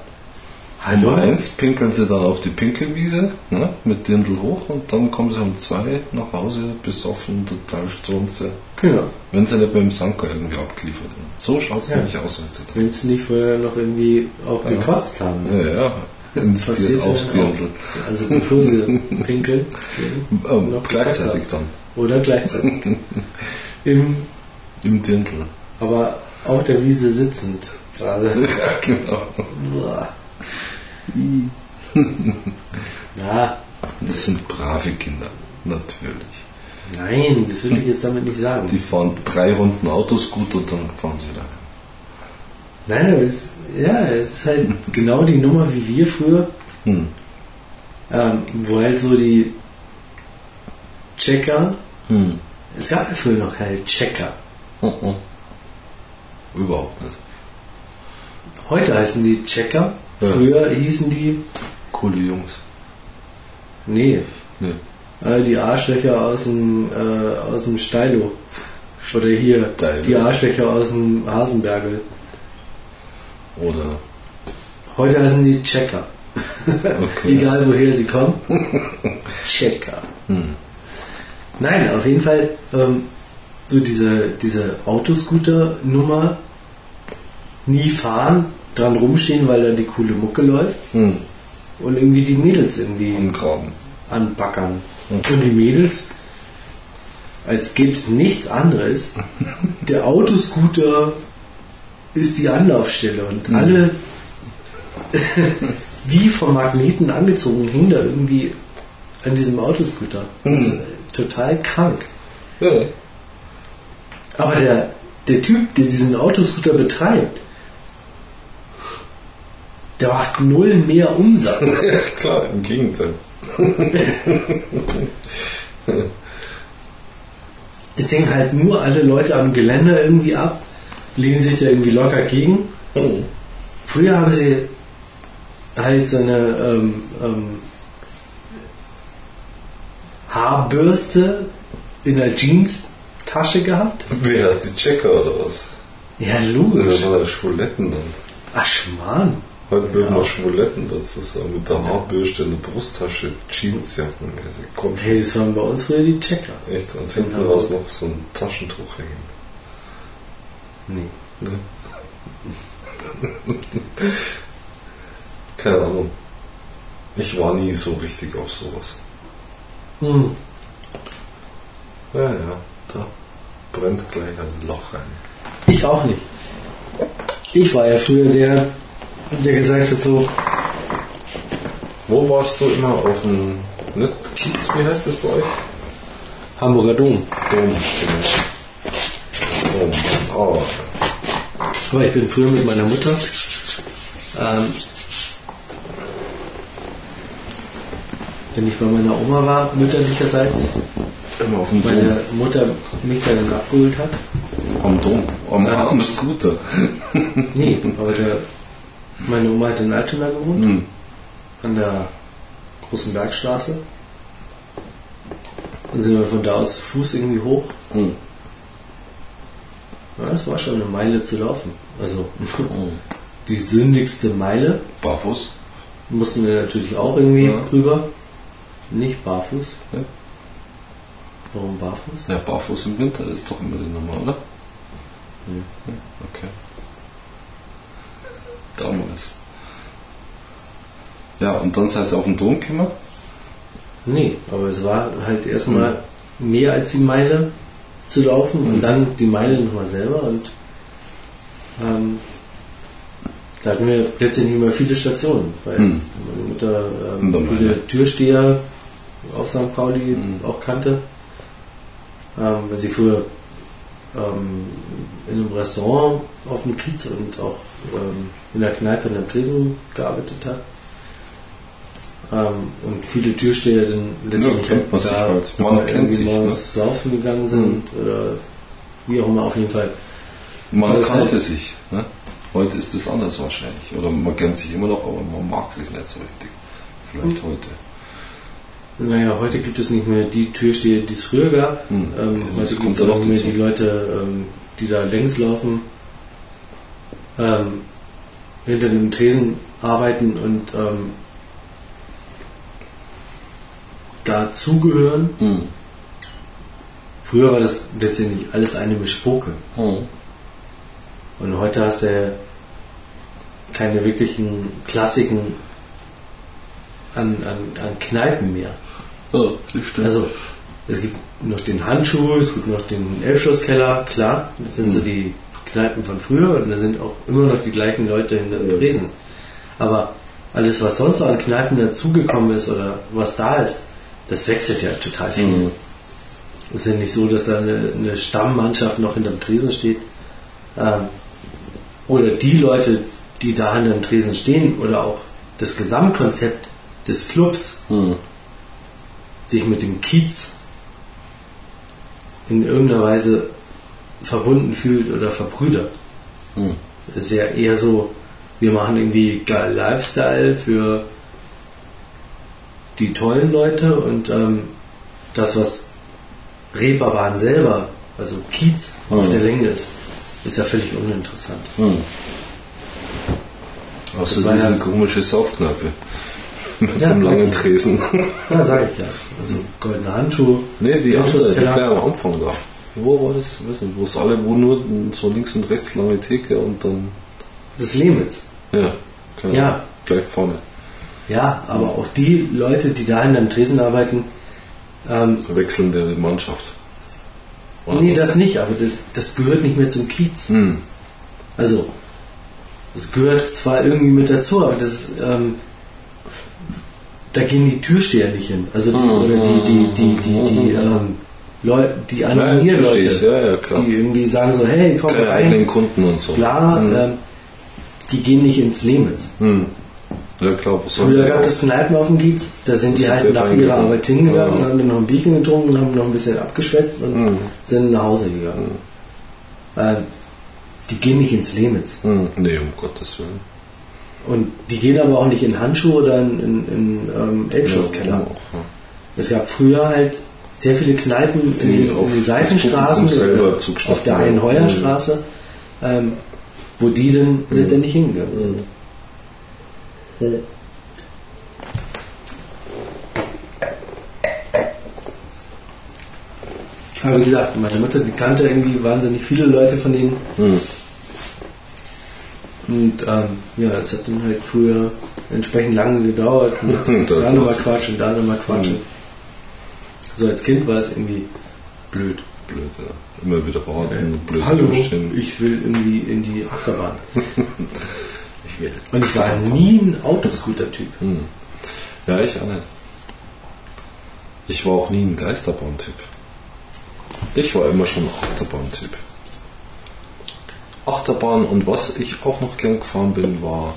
hallo? eins pinkeln sie dann auf die Pinkelwiese ne, mit Dirndl hoch und dann kommen sie um zwei nach Hause besoffen, total strunze. Genau. Wenn sie nicht beim Sanker irgendwie abgeliefert werden. So schaut es Ja. nämlich aus heutzutage. Wenn sie nicht vorher noch irgendwie auch Ja. gekotzt haben. ne? Ja, ja. Ins passiert Dir- aufs. Dirndl. Also bevor sie pinkeln. Noch gleichzeitig dann. Oder gleichzeitig. Im, Im Dirndl. aber auf der Wiese sitzend. Gerade. Ja, genau. Na, Das sind brave Kinder. Natürlich. nein, das will ich jetzt damit nicht sagen. Die fahren drei Runden Autos gut und dann fahren sie wieder. Nein, aber es, ja, es ist halt genau die Nummer wie wir früher. Hm. Ähm, wo halt so die Checker, Hm. es gab ja früher noch keine Checker. Mhm. Überhaupt nicht. Heute heißen die Checker. Ja. Früher hießen die, Coole Jungs. nee, Nee. äh, die Arschlöcher aus dem, äh, aus dem Steilo. Oder hier, Steilo. die Arschlöcher aus dem Hasenbergel. Oder. Heute heißen die Checker. Okay. Egal woher sie kommen. Checker. Hm. Nein, auf jeden Fall ähm, so diese, diese Autoscooter-Nummer nie fahren, dran rumstehen, weil da die coole Mucke läuft Hm. und irgendwie die Mädels irgendwie Umgraben. anbackern. Mhm. Und die Mädels, als gäbe es nichts anderes, der Autoscooter ist die Anlaufstelle und alle wie vom Magneten angezogen hingen da irgendwie an diesem Autoscooter. Das ist Mhm. total krank. Ja. Aber der, der Typ, der diesen Autoscooter betreibt, der macht null mehr Umsatz. ja, klar, im Gegenteil. Es hängen halt nur alle Leute am Geländer irgendwie ab, lehnen sich da irgendwie locker gegen. Hm. Früher haben sie halt so eine ähm, ähm, Haarbürste in der Jeans-Tasche gehabt. Wer hat die Checker oder was? Ja, Oder logisch. war das Schwuletten dann? Ach, Schmarrn. Heute würden Ja. wir Schwuletten dazu sagen, mit der Haarbürste in der Brusttasche, Jeansjackenmäßig. Komm schon. Hey, das waren bei uns früher die Checker. Echt, und hinten Ja. raus noch so ein Taschentuch hängen. Nee. Ne? Keine Ahnung. Ich war nie so richtig auf sowas. Hm. Ja, ja, da brennt gleich ein Loch rein. Ich auch nicht. Ich war ja früher der, der gesagt hat so, Wo warst du immer auf dem nicht Kiez, wie heißt das bei euch? Hamburger Dom. Dom, genau. Oh, Aber ich bin früher mit meiner Mutter ähm, wenn ich bei meiner Oma war, mütterlicherseits, immer auf dem Dom. meine Mutter mich dann abgeholt hat. Am Dom. Am, Ja. am Scooter. Nee, aber der, meine Oma hat in Altona gewohnt, Hm. an der großen Bergstraße. Dann sind wir von da aus zu Fuß irgendwie hoch. Hm. Ja, das war schon eine Meile zu laufen. Also Hm. die sündigste Meile Barfuß. mussten wir natürlich auch irgendwie Ja. rüber. Nicht barfuß. Ja. Warum barfuß? Ja, barfuß im Winter ist doch immer die Nummer, oder? Ja. Ja, okay. Damals. Ja, und dann seid ihr auf den Dom gekommen? Nee, aber es war halt erstmal mehr als die Meile zu laufen und dann die Meile nochmal selber und ähm, da hatten wir letztendlich immer viele Stationen, weil Mhm. meine Mutter ähm, viele. Türsteher auf St. Pauli Mhm. auch kannte, ähm, weil sie früher ähm, in einem Restaurant auf dem Kiez und auch ähm, in der Kneipe in der Tresen gearbeitet hat. Ähm, und viele Türsteher dann letztendlich kennt man da halt. Man kennt irgendwie sich, ne? morgens saufen gegangen sind oder wie auch immer auf jeden Fall. Man kannte halt- sich. Ne? Heute ist das anders wahrscheinlich. Oder man kennt sich immer noch, aber man mag sich nicht so richtig. Vielleicht Mhm. heute. Naja, heute gibt es nicht mehr die Türsteher, die es früher gab. Hm. Ähm, heute gibt es ja auch mehr dazu. die Leute, ähm, die da längs laufen, ähm, hinter dem Tresen arbeiten und ähm, dazugehören. Hm. Früher war das letztendlich alles eine Mischpoke. Hm. Und heute hast du ja keine wirklichen Klassiken an, an, an Kneipen mehr. Ja, das stimmt. Also es gibt noch den Handschuh, es gibt noch den Elbschlosskeller, klar, das sind so die Kneipen von früher und da sind auch immer noch die gleichen Leute hinter den Tresen. Aber alles, was sonst an Kneipen dazugekommen ist oder was da ist, das wechselt ja total viel. Mhm. Es ist ja nicht so, dass da eine, eine Stammmannschaft noch hinterm Tresen steht. Ähm, oder die Leute, die da hinterm Tresen stehen oder auch das Gesamtkonzept des Clubs Hm. sich mit dem Kiez in irgendeiner Weise verbunden fühlt oder verbrüdert. Hm. ist ja eher so, wir machen irgendwie geil Lifestyle für die tollen Leute und ähm, das, was Reeperbahn selber, also Kiez auf Mhm. der Länge ist, ist ja völlig uninteressant. Hm. Außer Das war diese ja- komische Saufkneipe. Mit Ja, dem langen. Tresen. Ja, sag ich ja. Also goldene Handschuhe. nee, die andere, die kleine am Anfang da. Wo war das? Ich weiß nicht, wo es alle, wo nur so links und rechts lange Theke und dann. Das Lemitz. Ja, genau. Ja. Gleich vorne. Ja, aber auch die Leute, die da in einem Tresen arbeiten, ähm, Wechselnde Mannschaft. Oder nee, das nicht, aber das, das gehört nicht mehr zum Kiez. Hm. Also, es gehört zwar irgendwie mit dazu, aber das ist, ähm, da gehen die Türsteher nicht hin. Also die, Mhm. oder die, die, die, die, die, ähm, Leute, die Anonimier-Leute. Ja, ja, die irgendwie sagen so, hey, komm Keine eigenen rein, Kunden und so. klar, Hm. ähm, die gehen nicht ins Lemitz. Hm. Ja, klar. Früher gab es Kneipen auf dem Kiez, da sind die halt nach ihrer. Arbeit hingegangen, Ja. haben dann noch ein Bierchen getrunken, haben noch ein bisschen abgeschwätzt und Mhm. sind nach Hause gegangen. Ähm, die gehen nicht ins Lemitz. Hm. Nee, um Gottes Willen. Und die gehen aber auch nicht in Handschuhe oder in, in, in ähm, Elbschusskeller. Ja. Es gab früher halt sehr viele Kneipen in, Die den- in auf den Seitenstraßen, zugeschnitten auf der. Einheuerstraße, ähm, wo die dann letztendlich hingegangen sind. Aber wie gesagt, meine Mutter, die kannte irgendwie wahnsinnig viele Leute von denen. Hm. Und ähm, ja, es hat dann halt früher entsprechend lange gedauert. Da nochmal quatschen, da nochmal quatschen. So als Kind war es irgendwie blöd. Blöd, ja. Immer wieder warten, blöd Hallo, stehen. ich will irgendwie in die Achterbahn. Und ich war nie ein Autoscooter-Typ. Hm. Ja, ich auch nicht. Ich war auch nie ein Geisterbahn-Typ. Ich war immer schon ein Achterbahn-Typ. Achterbahn und was ich auch noch gern gefahren bin, war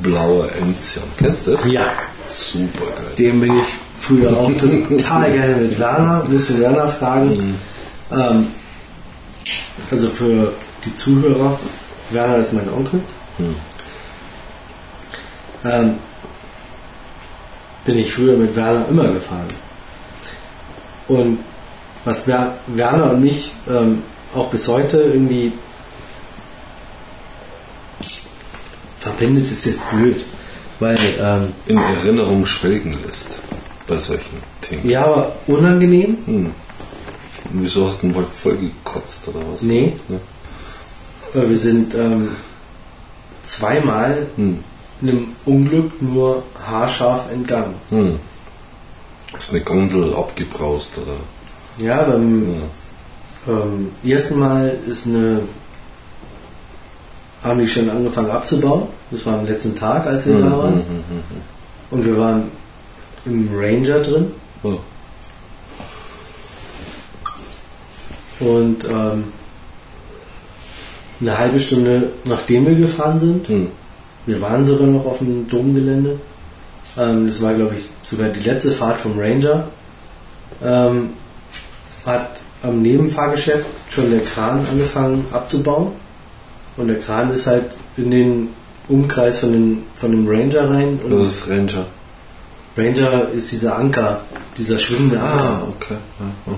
blauer Enzian. Kennst du das? Ja, Super geil. dem bin ich früher auch total gerne mit Werner. Müsste Werner fragen. Ähm, also für die Zuhörer, Werner ist mein Onkel. Hm. Ähm, bin ich früher mit Werner immer gefahren. Und was Wer Werner und mich ähm, auch bis heute irgendwie verbindet, ist jetzt blöd. Weil, ähm, In Erinnerung schwelgen lässt bei solchen Themen. ja, aber unangenehm. Hm. Wieso hast du denn voll gekotzt oder was? Nee. Ne? Weil wir sind ähm, zweimal Hm. Einem Unglück nur haarscharf entgangen. Hm. Ist eine Gondel abgebraust oder? Ja, beim Ja. ähm, ersten Mal ist eine haben die schon angefangen abzubauen. Das war am letzten Tag, als wir Hm, da waren. hm, hm, hm, Und wir waren im Ranger drin. hm. Und ähm, eine halbe Stunde nachdem wir gefahren sind, Hm. Wir waren sogar noch auf dem Domgelände. Ähm, das war, glaube ich, sogar die letzte Fahrt vom Ranger. Ähm, hat am Nebenfahrgeschäft schon der Kran angefangen abzubauen. Und der Kran ist halt in den Umkreis von dem, von dem Ranger rein. Das ist Ranger. Ranger ist dieser Anker, dieser schwimmende Anker. Ah, okay. Ja.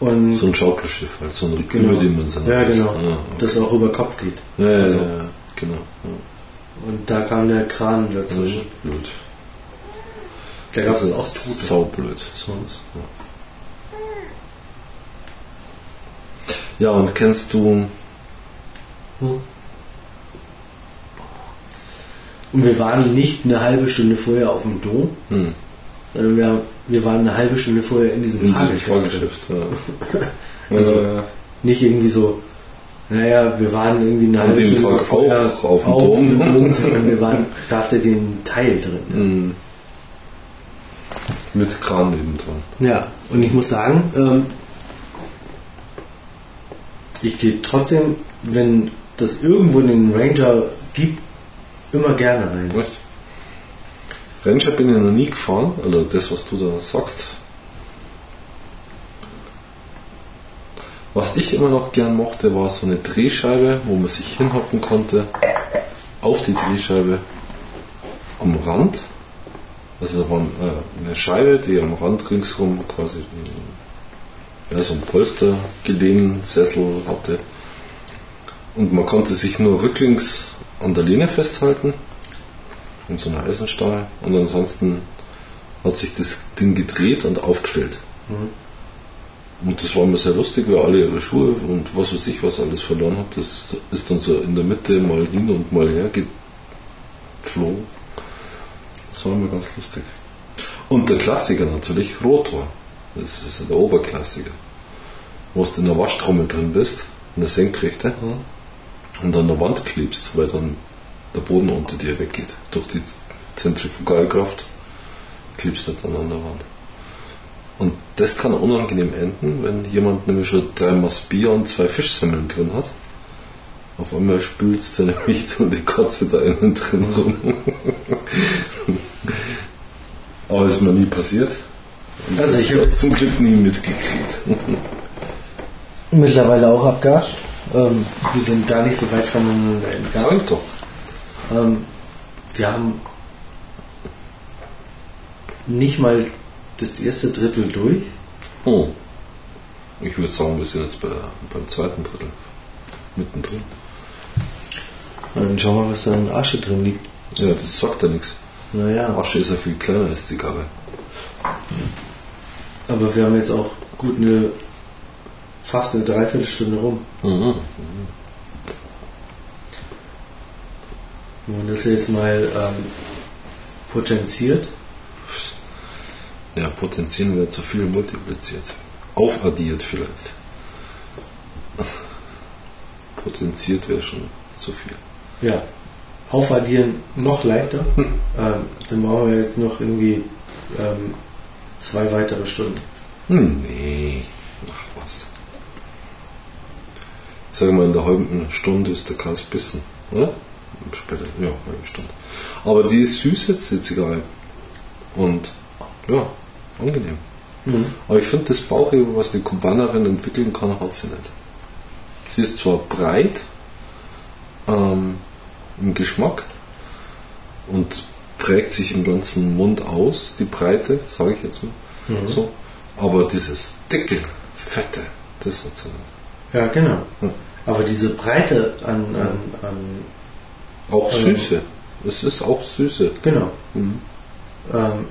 Und So ein Schaukelschiff, halt, so ein Genau. überdimensionales. Ja, genau. Ja, okay. das auch über Kopf geht. ja, ja, also- ja, ja, genau. Ja. Und da kam der Kran dazwischen. Blöd. Da gab es Das auch Tote. So was, ja. ja, und kennst du. Und wir waren nicht eine halbe Stunde vorher auf dem Dom, Hm, sondern wir, wir waren eine halbe Stunde vorher in diesem in diesem Fahrgeschäft. drin. Fahrgeschäft. Ja. Also- ja. Nicht irgendwie so, naja, wir waren irgendwie eine halbe dem Stunde Tag vorher auf dem. Dom, sondern wir waren, da hatte den Teil drin. Hm. Mit Kran nebendran. Ja, und ich muss sagen, ähm, ich gehe trotzdem, wenn das irgendwo einen Ranger gibt, immer gerne rein. Echt? Rennscheibe bin ich noch nie gefahren, oder das, was du da sagst. Was ich immer noch gern mochte, war so eine Drehscheibe, wo man sich hinhocken konnte, auf die Drehscheibe am Rand. Also da war äh, eine Scheibe, die am Rand ringsherum quasi ja, so ein Polster gelehnt, Sessel hatte. Und man konnte sich nur rücklings an der Lehne festhalten, in so einer Eisenstange. Und ansonsten hat sich das Ding gedreht und aufgestellt. Mhm. Und das war mir sehr lustig, weil alle ihre Schuhe und was weiß ich was alles verloren hat. Das ist dann so in der Mitte mal hin und mal her geflogen. Das war mir ganz lustig. Und der Klassiker natürlich, Rotor. Das ist der Oberklassiker. Wo du in der Waschtrommel drin bist, in der Senkrechte, und an der Wand klebst, weil dann der Boden unter dir weggeht. Durch die Zentrifugalkraft klebst du dann an der Wand. Und das kann unangenehm enden, wenn jemand nämlich schon drei Maß Bier und zwei Fischsemmeln drin hat. Auf einmal spülst du nämlich dann die Kotze da innen drin rum. Aber ist mir nie passiert. Also ich habe zum Glück nie mitgekriegt. Mittlerweile auch abgascht. Ähm, wir sind gar nicht so weit voneinander entfernt. Sag doch. Ähm, wir haben nicht mal das erste Drittel durch. Oh. Ich würde sagen, wir sind jetzt bei, beim zweiten Drittel. Mittendrin. Dann schauen wir mal, was da in Asche drin liegt. Ja, das sagt ja nichts. Naja. Asche ist ja viel kleiner als Zigarre. Aber wir haben jetzt auch gut eine fast eine Dreiviertelstunde rum. Mhm. Wenn man das jetzt mal ähm, potenziert, Ja, potenzieren wäre zu viel multipliziert. Aufaddiert vielleicht. Potenziert wäre schon zu viel. ja, aufaddieren noch leichter, ähm, dann brauchen wir jetzt noch irgendwie ähm, zwei weitere Stunden. Hm, nee. Ach was. Ich sage mal, in der halben Stunde ist der Kans bissen, oder? Später, ja, halbe Stunde. Aber die ist süß jetzt, die Zigarre. Und ja, angenehm. Mhm. Aber ich finde, das Bauchheben, was die Kubanerin entwickeln kann, hat sie nicht. Sie ist zwar breit ähm, im Geschmack und prägt sich im ganzen Mund aus, die Breite, sage ich jetzt mal Mhm. so, aber dieses dicke, fette, das hat sie nicht. Ja, genau. Ja. Aber diese Breite an, an, an Auch Süße. Es ist auch Süße. genau, Mhm. ähm,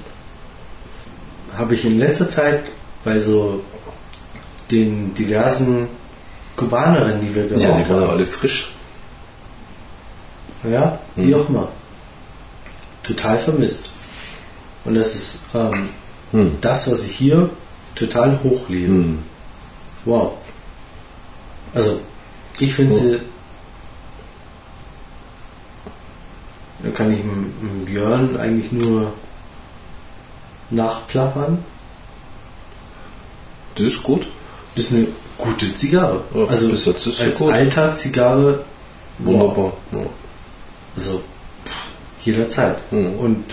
habe ich in letzter Zeit bei so den diversen Kubanerinnen, die wir geraucht Ja, die waren ja haben, alle frisch. ja, wie Mhm. auch immer, total vermisst. Und das ist ähm, Hm. das, was ich hier total hochlebe. Hm. Wow. Also, ich finde Oh. sie. Da kann ich Björn eigentlich nur nachplappern. Das ist gut. Das ist eine gute Zigarre. Ja, also bis jetzt ist als gut. Alltagszigarre, wow. Wunderbar. Ja. also jederzeit. Mhm. Und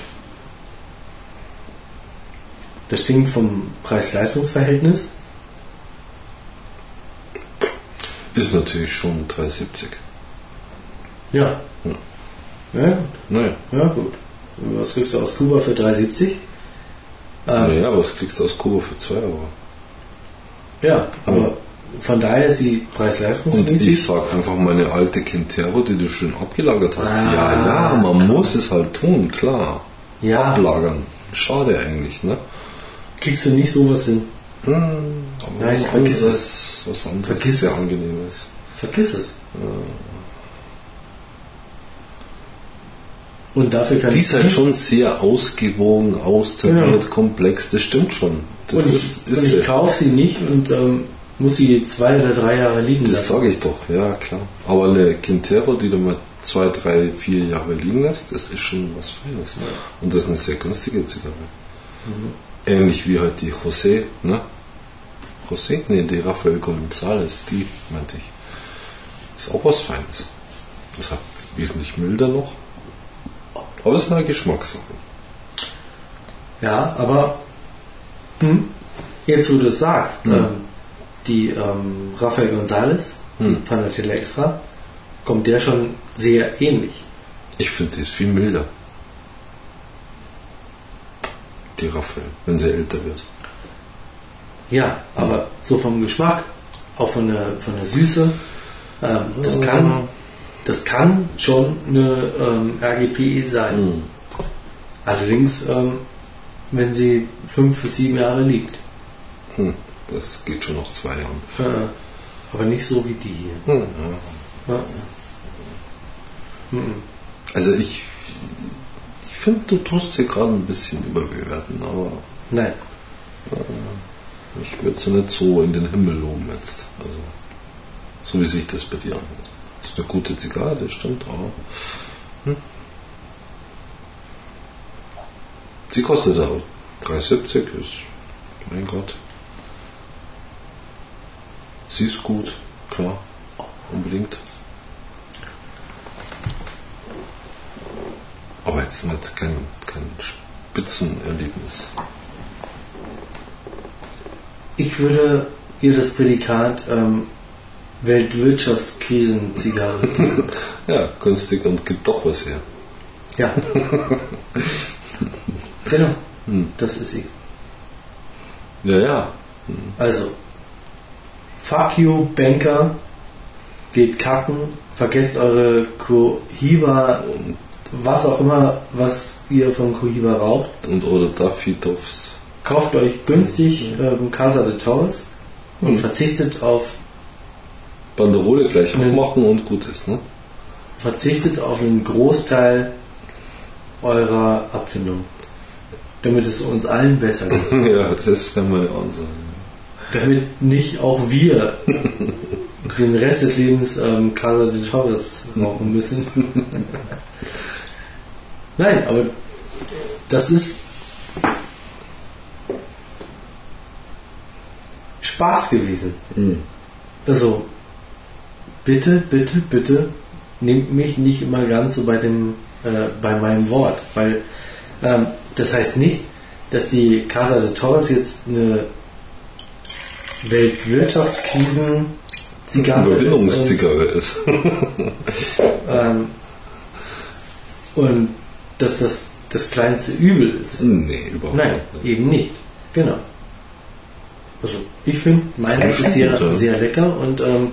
das Ding vom Preis-Leistungs-Verhältnis, Ist natürlich schon 3,70. ja. Ja. Ja, gut. Naja. Ja, gut. Was kriegst du aus Kuba für 3,70? Ähm, naja, was kriegst du aus Kuba für 2 Euro? Ja, aber Ja. von daher ist sie Und ich sag einfach meine alte Quintero, die du schön abgelagert hast. Ah, ja, ja, man muss es halt tun, klar. Ja, Ablagern. Schade eigentlich, ne? kriegst du nicht sowas hin. Hm, aber Ja, ich was vergiss anderes, was anderes Vergiss sehr es. angenehm ist. Vergiss es. Und dafür kann Die ist halt schon sehr ausgewogen, austariert, komplex, das stimmt schon. Das und ich, ist, und ist ich sie. kaufe sie nicht und ähm, muss sie zwei oder drei Jahre liegen Das lassen. sage ich doch, ja klar. Aber eine Quintero, die du mal zwei, drei, vier Jahre liegen lässt, das ist schon was Feines. Und das ist eine sehr günstige Zigarre. Mhm. Ähnlich wie halt die José, ne? José? Ne, die Rafael González, die meinte ich. Ist auch was Feines. Das hat wesentlich milder noch. Aber eine Geschmackssache. Ja, aber hm, jetzt wo du es sagst, Hm. ähm, die ähm, Rafael González, Hm. Panatella Extra, kommt der schon sehr ähnlich. Ich finde, die ist viel milder. Die Raphael, wenn sie älter wird. Ja, aber so vom Geschmack, auch von der, von der Süße, ähm, das, kann, das kann schon eine ähm, RGPE sein. Hm. Allerdings, ähm, wenn sie fünf bis sieben Jahre liegt. Hm. Das geht schon noch zwei Jahren. Äh, aber nicht so wie die hier. Hm. Ja. Ja. Mhm. Also ich, ich finde, du tust sie gerade ein bisschen überbewerten, aber Nein. ich würde sie nicht so in den Himmel loben jetzt. Also, so wie sich das bei dir anhört. Eine gute Zigarre, das stimmt, aber. Hm. Sie kostet auch 3,70 ist, mein Gott. Sie ist gut, klar, unbedingt. Aber jetzt nicht kein, kein Spitzenerlebnis. Ich würde ihr das Prädikat ähm, Weltwirtschaftskrisenzigarre. Ja, günstig und gibt doch was her. Ja. genau. Hm. Das ist sie. Ja, ja. Also, fuck you, Banker, geht kacken, vergesst eure Cohiba, was auch immer, was ihr von Cohiba raucht. Und oder Duffy Duffs. Kauft euch günstig ähm, Casa de Torres und verzichtet auf Banderole gleich machen und gut ist, ne? verzichtet auf einen Großteil eurer Abfindung. Damit es uns allen besser geht. ja, das wäre meine Ansage. Damit nicht auch wir den Rest des Lebens ähm, Casa de Torres rauchen müssen. Nein, aber das ist Spaß gewesen. Mhm. Also, bitte, bitte, bitte, nehmt mich nicht immer ganz so bei dem, äh, bei meinem Wort, weil ähm, das heißt nicht, dass die Casa de Torres jetzt eine Weltwirtschaftskrisen Zigarre ist Überwindungszigarre ist. und, ähm, und dass das das kleinste Übel ist. nee, überhaupt Nein, nicht. eben nicht. Genau. Also ich finde, meine ist sehr, sehr lecker und ähm,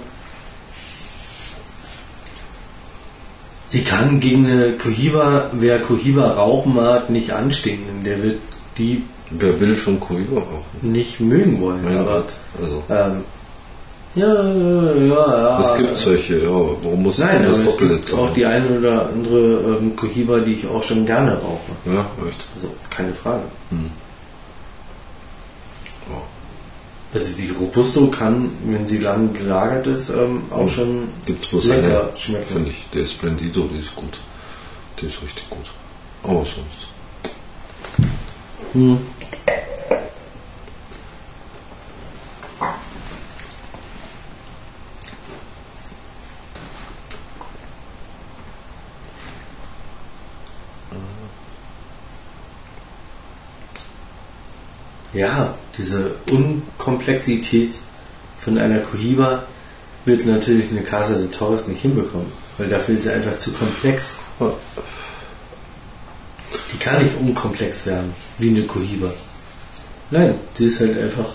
sie kann gegen eine Cohiba, wer Cohiba rauchen mag, nicht anstehen. Der wird die Wer will schon Cohiba rauchen? nicht mögen wollen. Mein aber Gott. Also, ähm, ja, ja, ja. es gibt solche, ja, warum muss Nein, man das Doppelte gibt auch zahlen? die eine oder andere ähm, Cohiba, die ich auch schon gerne rauche. Ja, echt. Also keine Frage. Hm. Ja. Also die Robusto kann, wenn sie lang gelagert ist, ähm, auch Hm. schon Gibt's bloß lecker eine, schmecken. finde ich. Der Splendido, die ist gut. Die ist richtig gut. Aber sonst. Hm. Ja, diese Unkomplexität von einer Cohiba wird natürlich eine Casa de Torres nicht hinbekommen, weil dafür ist sie einfach zu komplex. Die kann nicht unkomplex werden, wie eine Cohiba. Nein, sie ist halt einfach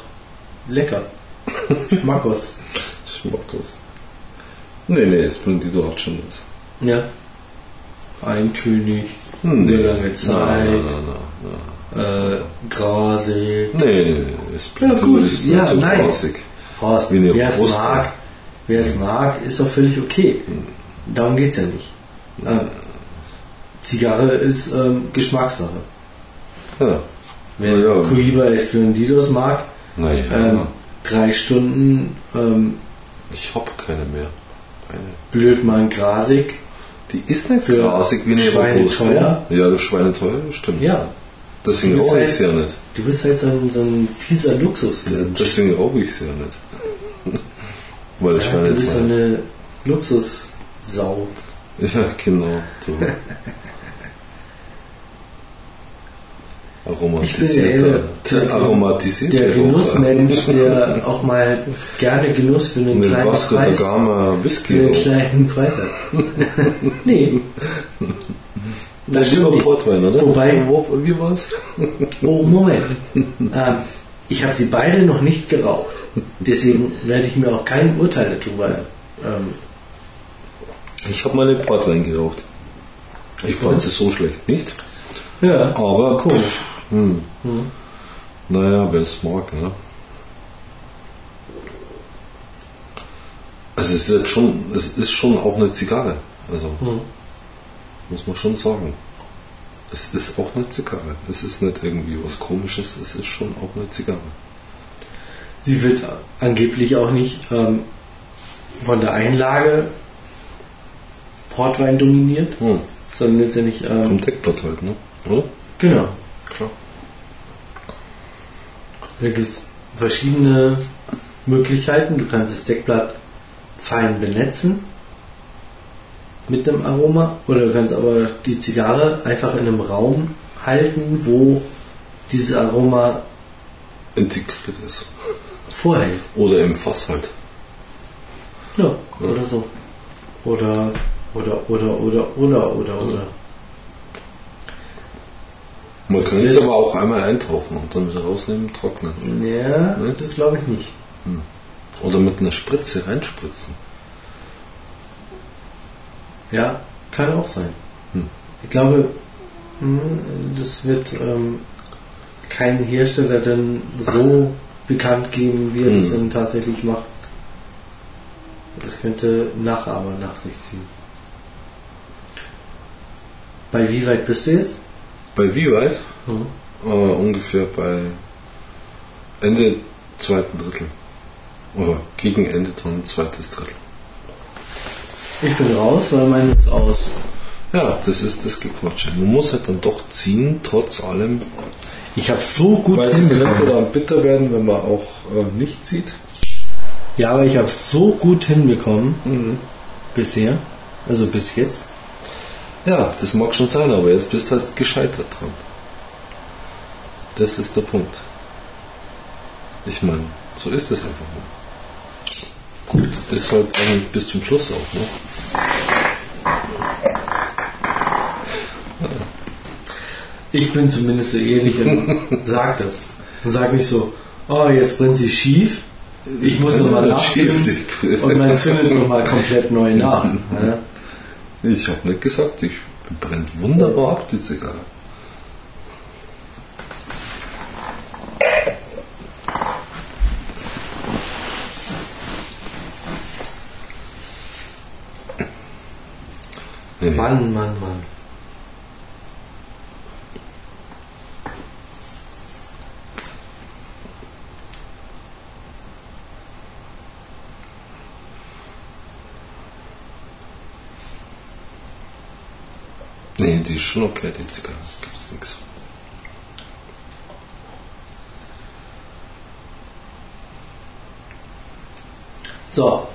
lecker. Schmackos. Schmacklos. Nee, nee, Splendido hat schon was. Ja. Eintönig, Hm, Über lange Zeit. Nein, nein, nein, äh, grasig. Nee. Splendido gut, ist ja, so nein. grausig. Horst, wer es mag, wer es mag, ist doch völlig okay. Darum geht's ja nicht. Ähm, Zigarre ist ähm, Geschmackssache. Ja. Wer Ja, ja. Cohiba Esplendidos mag, Naja, ähm, drei Stunden ähm, ich hab keine mehr. Eine. Blödmann grasig. Die ist nicht Für grasig wie eine Schweineteuer? Robusto. Ja, das Schweineteuer, das stimmt. Ja, Deswegen rauche ich halt- sie ja nicht. du bist halt so ein, so ein fieser luxus Deswegen rauche ich sie ja nicht. Weil das ja, Du bist so eine Luxussau. Ja, genau. So. Aromatisiert. der, aromatisiert. der Genussmensch, der auch mal gerne Genuss für einen kleinen Vasco da Preis, Gama für einen kleinen Preis hat. nee. Das ist stimmt. Portwein, oder? Wobei- Wo, wie war's? Oh, Moment. ähm, ich habe sie beide noch nicht geraucht. Deswegen werde ich mir auch kein Urteil darüber. Ähm, Ich habe den Portwein geraucht. Ich fand es so schlecht nicht. ja, Aber komisch. Hm. Naja, wer es mag, ne? Also es ist jetzt schon, es ist schon auch eine Zigarre. Also Hm. Muss man schon sagen. Es ist auch eine Zigarre. Es ist nicht irgendwie was komisches, es ist schon auch eine Zigarre. Sie wird angeblich auch nicht ähm, von der Einlage Portwein dominiert, Hm. sondern letztendlich. Ähm, Vom Deckblatt halt, ne? Oder? genau. Klar. Da gibt es verschiedene Möglichkeiten. Du kannst das Deckblatt fein benetzen mit dem Aroma oder du kannst aber die Zigarre einfach in einem Raum halten, wo dieses Aroma Integriert ist. vorhält. Oder im Fass halt. Ja, oder so. Oder, oder, oder, oder, oder, oder, oder. Man kann es aber auch einmal eintauchen und dann wieder rausnehmen, trocknen. Ja, Ne? das glaube ich nicht. Oder mit einer Spritze reinspritzen. Ja, kann auch sein. Hm. Ich glaube, hm, das wird ähm, kein Hersteller dann so bekannt geben, wie er das Hm. dann tatsächlich macht. Das könnte Nachahmer nach sich ziehen. Bei wie weit bist du jetzt? Bei wie weit? Hm. Äh, ungefähr bei Ende zweiten Drittel. Oder gegen Ende dann zweites Drittel. Ich bin raus, weil meine ist aus. Ja, das ist das Gequatsche. Man muss halt dann doch ziehen, trotz allem. Ich habe so gut Weil es könnte dann bitter werden, wenn man auch äh, nicht zieht. Ja, aber ich habe so gut hinbekommen bisher. Also bis jetzt. Ja, das mag schon sein, aber jetzt bist du halt gescheitert dran. Das ist der Punkt. Ich meine, so ist es einfach nur. Gut, ist halt bis zum Schluss auch, ne? Ich bin zumindest so ehrlich und sag das. Und sag nicht so, oh, jetzt brennt sie schief. Ich muss nochmal nachzünden Schief. und man zündet nochmal komplett neu nach. Ja? Ich habe nicht gesagt, ich brennt wunderbar ab, die Zigarre. Mann, Mann, Mann. Nee, die ist schon okay, die Zigarre. Gibt's nichts. So,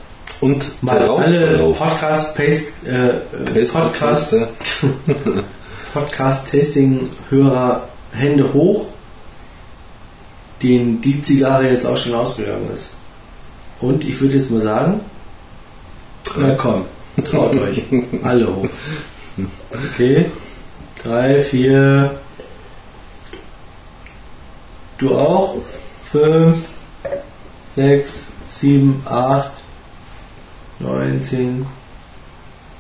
Und mal der alle. Podcast Paste, äh, Paste- Podcast. Podcast Tasting Hörer Hände hoch, denen die Zigarre jetzt auch schon ausgegangen ist. Und ich würde jetzt mal sagen, na komm, traut euch, alle hoch. Okay, drei, vier, du auch, fünf, sechs, sieben, acht, neun, zehn,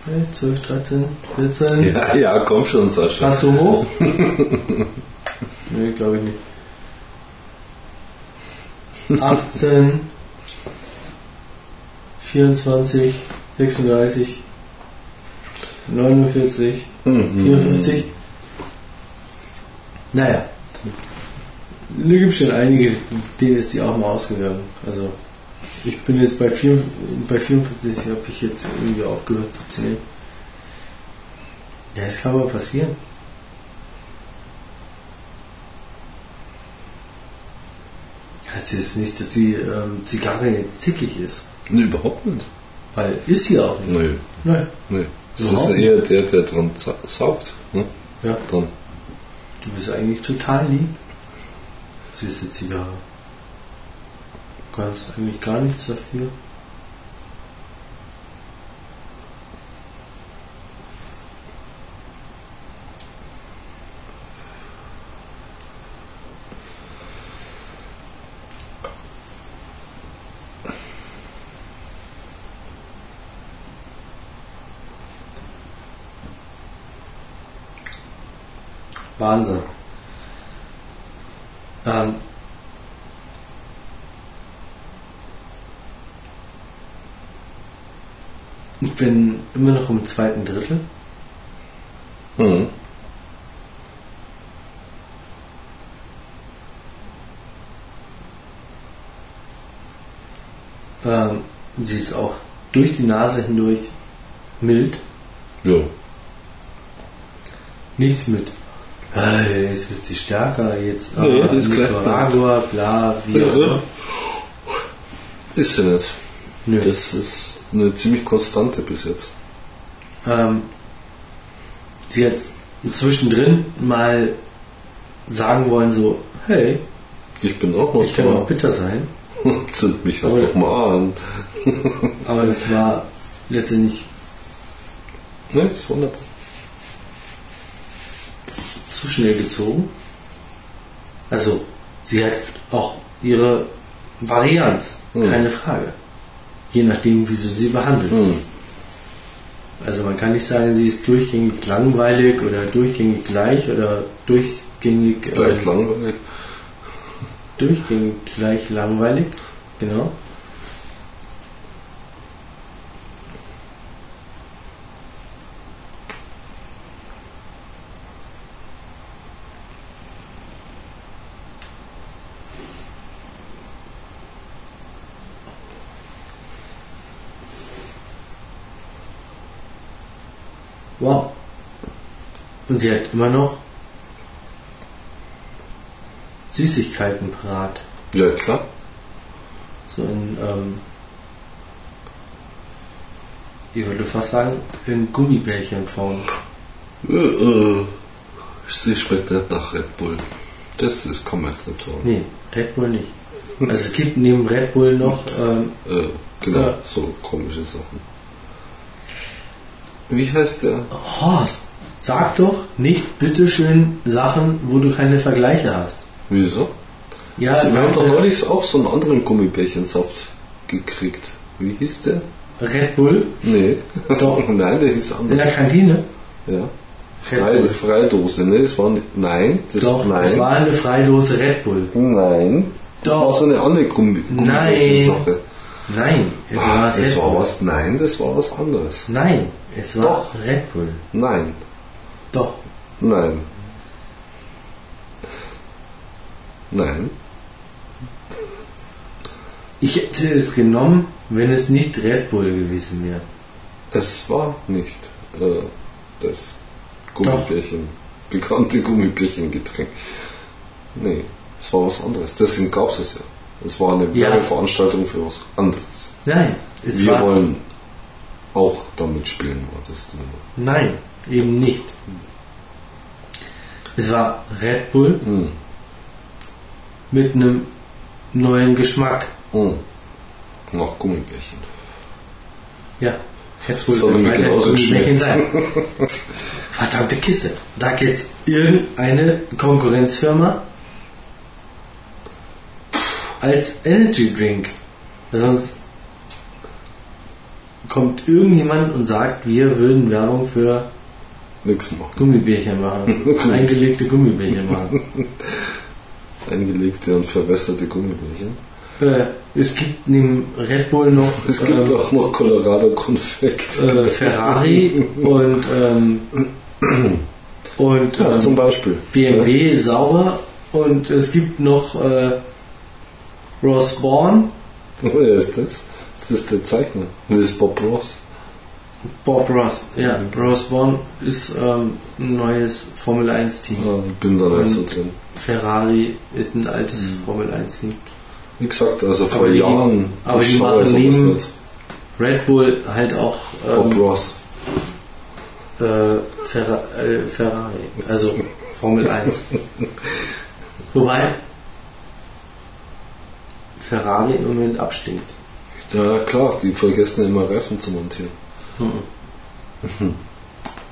elf, zwölf, dreizehn, vierzehn. Ja, ja, komm schon, Sascha. Hast du hoch? nee, glaube ich nicht. 18, 24, 36, 49, Mhm. 54. Naja. Da gibt schon einige, denen ist die auch mal ausgegangen. Also ich bin jetzt bei, vier, bei 54 habe ich jetzt irgendwie aufgehört zu zählen. Ja, es kann mal passieren. Heißt jetzt nicht, dass die ähm, Zigarre jetzt zickig ist. Nee, überhaupt nicht. Weil ist sie auch nicht. Nee, Nein. nee. Das Überhaupt ist eher der, der dran sa- saugt. Ne? Ja. Dran. Du bist eigentlich total lieb. Süße Zigarre. Du kannst eigentlich gar nichts dafür. Wahnsinn. Ähm, ich bin immer noch im zweiten Drittel. Ähm, sie ist auch durch die Nase hindurch mild. Ja. Nichts mit. Hey, jetzt wird sie stärker, jetzt Nee, ah, das ist klar. Nicaragua, bla, wie immer. Ist sie nicht. Nö. Das ist eine ziemlich konstante bis jetzt. ähm, sie jetzt zwischendrin mal sagen wollen, so, hey, Ich bin auch noch ich kann auch bitter sein. Zünd mich halt ja. doch mal an. Aber das war letztendlich Ne, ist wunderbar. Zu schnell gezogen. Also, sie hat auch ihre Varianz, Hm. keine Frage. Je nachdem, wie du sie behandelst. Hm. Also man kann nicht sagen, sie ist durchgängig langweilig oder durchgängig gleich oder durchgängig, Gleich ähm, langweilig. durchgängig gleich langweilig. Genau. Wow. Und sie hat immer noch Süßigkeiten parat. Ja, klar. So in, ähm, ich würde fast sagen, in Gummibärchenform. Äh, äh, sie schmeckt nicht nach Red Bull. Das ist, sagen. Nee, Red Bull nicht. Also es gibt neben Red Bull noch, ähm, Äh, genau, Ja. so komische Sachen. Wie heißt der? Horst, sag doch nicht bitteschön Sachen, wo du keine Vergleiche hast. Wieso? Ja, Sie sag haben doch neulich auch so einen anderen Gummibärchensaft gekriegt. Wie hieß der? Red Bull Nee. Doch. Nein, der hieß in der anders. Kantine. Ja. Red Frei, Bull. Freidose, ne? Das war nicht, nein, das Doch, nein. es war eine Freidose Red Bull. nein. Das Doch. war so eine andere Gummi Gummibärchensache. Nein, es Ah, war das Red war Bull. was, nein, das war was anderes. Nein, es war Doch. Red Bull. Nein, Doch. nein. Nein. Ich hätte es genommen, wenn es nicht Red Bull gewesen wäre. Es war nicht äh, das Gummibärchen, bekannte Gummibärchengetränk. Nee, es war was anderes. Deswegen gab es es ja. Es war eine Ja. Werbeveranstaltung für was anderes. Nein, es Wir war. wollen auch damit spielen, war das Nummer. Nein, eben nicht. Es war Red Bull Hm. mit einem neuen Geschmack. Hm. Nach Gummibärchen. Ja, Red Bull Soll mir genauso Gummibärchen sein. Verdammte Kiste. Sag jetzt irgendeine Konkurrenzfirma als Energy Drink. Sonst kommt irgendjemand und sagt, wir würden Werbung für Nix machen. Gummibärchen machen. Eingelegte Gummibärchen machen. Eingelegte und verwässerte Gummibärchen. Äh, es gibt neben Red Bull noch Es gibt ähm, auch noch Colorado Konfekt. äh, Ferrari und ähm, und ja, ähm, zum Beispiel. BMW sauber und es gibt noch äh, Ross Bourne, Ja. Wer ist das? Ist das der Zeichner? Das ist Bob Ross. Bob Ross. Ja, Ross Bourne ist ähm, ein neues Formel 1 Team. Ja, ich bin da nicht so drin. Ferrari ist ein altes Mhm. Formel 1 Team. Wie gesagt, also vor Aber die- Jahren. aber ich die machen neben- nicht. Red Bull halt auch Bob ähm, Ross. äh, Ferra äh, Ferrari, also Formel 1. Wobei Ferrari im Moment abstinkt. Ja, klar, die vergessen immer Reifen zu montieren. Mhm.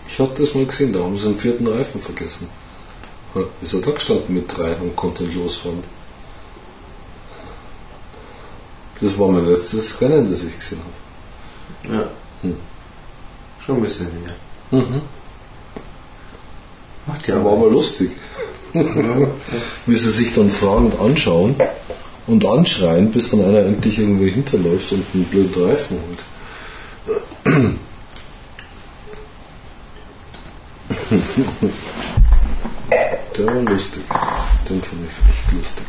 Ich hatte das mal gesehen, da haben sie einen vierten Reifen vergessen. Ja, Ist er da gestanden mit drei und konnte losfahren. Das war mein letztes Rennen, das ich gesehen habe. Ja. Hm. Schon ein bisschen wieder. Mhm. Macht Ja, war aber lustig. Wie sie sich dann fragend anschauen und anschreien, bis dann einer endlich irgendwo hinterläuft und einen blöden Reifen holt. Der war lustig. Den fand ich echt lustig.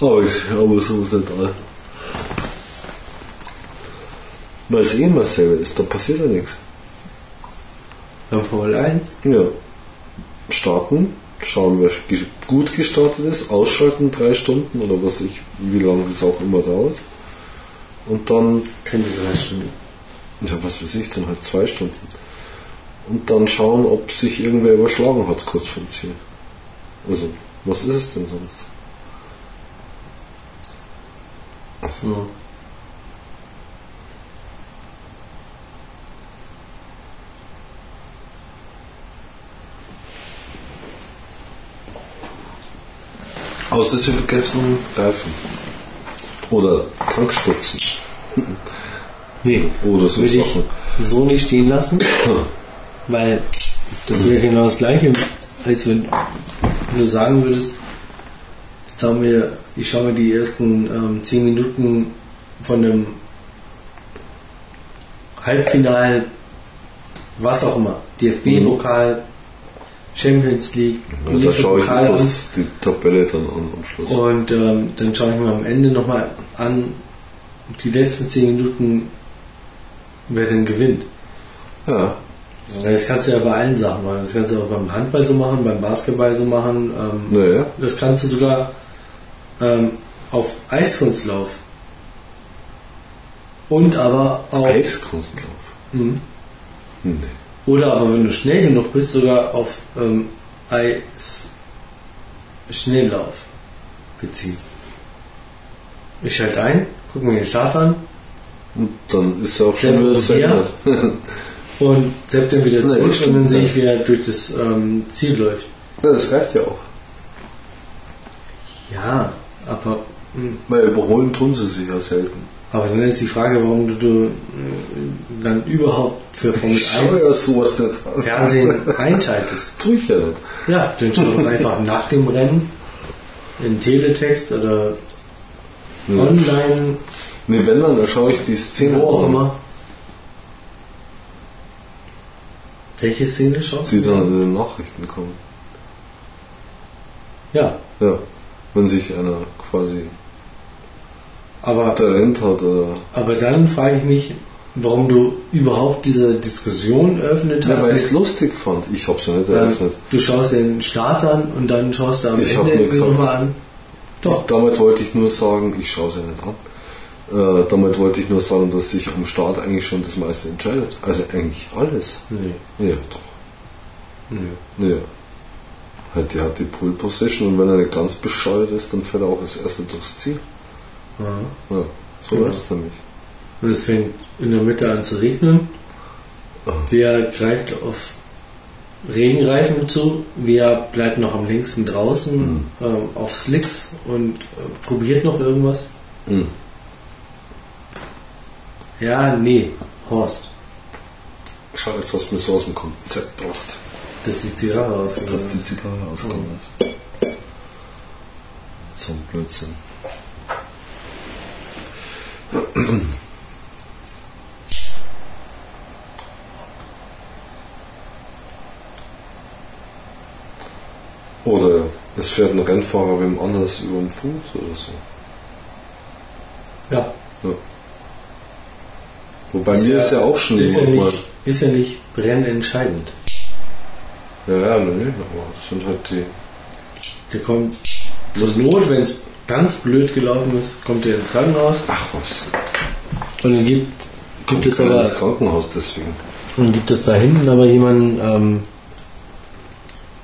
Aber, ich, aber so ist halt all. Weil es eh immer selber ist, da passiert ja nichts. Beim Formel 1? Ja. Starten, schauen, wer gut gestartet ist, ausschalten drei Stunden oder was ich, wie lange das auch immer dauert. Und dann, Keine drei Stunden. ja, was weiß ich, dann halt zwei Stunden. Und dann schauen, ob sich irgendwer überschlagen hat kurz vom Ziel. Also, was ist es denn sonst? Also, Ja. Außer sie vergessen Reifen. Oder Tankstutzen. Nee, Oder so würde ich so nicht stehen lassen, weil das wäre genau das Gleiche, als wenn du sagen würdest, jetzt haben wir, ich schaue mir die ersten ähm, 10 Minuten von einem Halbfinal, was auch immer, DFB-Pokal, Champions League, Ja, da schaue ich bloß die Tabelle dann an am Schluss. Und ähm, dann schaue ich mir am Ende nochmal an, die letzten 10 Minuten, wer denn gewinnt. Ja, Das kannst du ja bei allen Sachen machen. Das kannst du auch beim Handball so machen, beim Basketball so machen. Ähm, naja. Das kannst du sogar ähm, auf Eiskunstlauf. Und aber auch. Eiskunstlauf. Mhm. Nee. Oder aber wenn du schnell genug bist, sogar auf ähm, Eis Schnelllauf beziehen. Ich schalte ein, guck mir den Start an Und dann ist er auch Selber schon wieder verändert. und sepp dann wieder zurück und dann sehe ich, wie er durch das ähm, Ziel läuft. ja, das reicht ja auch. Ja, aber, mh, Weil überholen tun sie sich ja selten. Aber dann ist die Frage, warum du, du äh, dann überhaupt für Formel Ich schaue 1 ja sowas nicht. Fernsehen einschaltest. Tue ich ja nicht. Ja, dann schau doch einfach nach dem Rennen in Teletext oder Ja. online, Nee, wenn dann, dann schaue ich die Szene wo auch immer. Welche Szene schaust die du? dann in den Nachrichten kommen. Ja, Ja. Wenn sich einer quasi aber, Talent hat oder. aber dann frage ich mich, warum du überhaupt diese Diskussion eröffnet Ja, hast. weil ich es lustig fand. Ich habe es ja nicht eröffnet. du schaust den Start an und dann schaust du am Ich Ende gesagt- nochmal an. Doch. Damit wollte ich nur sagen, ich schaue es ja nicht an. Äh, damit wollte ich nur sagen, dass sich am Start eigentlich schon das meiste entscheidet. Also eigentlich alles. Nee, Ja, doch. nee. Ja. Halt, der hat die Pole Position und wenn er nicht ganz bescheuert ist, dann fährt er auch als erster durchs Ziel. Ja. Ja, so Genau. ist es nämlich. Und es fängt in der Mitte an zu regnen. Ah. Wer greift auf Regenreifen zu? Wer bleibt noch am längsten draußen Mhm. ähm, auf Slicks und äh, probiert noch irgendwas? Hm. Ja, nee, Horst, Schau, jetzt du mir so aus dem Konzept gebracht, dass die Zigarre rausgegangen dass die. Zigarre ausgegangen ist. So ein Blödsinn. Oder es fährt ein Rennfahrer wem anders über den Fuß oder so. Ja, Wobei mir ist ja auch schon ist ja, nicht, ist ja nicht brennentscheidend. Ja, ja, nee, aber es sind halt die. Der kommt zur Not, wenn es ganz blöd gelaufen ist, kommt er ins Krankenhaus. Ach was. Und dann gibt, gibt es aber ins Krankenhaus deswegen. und gibt es da hinten aber jemanden, ähm,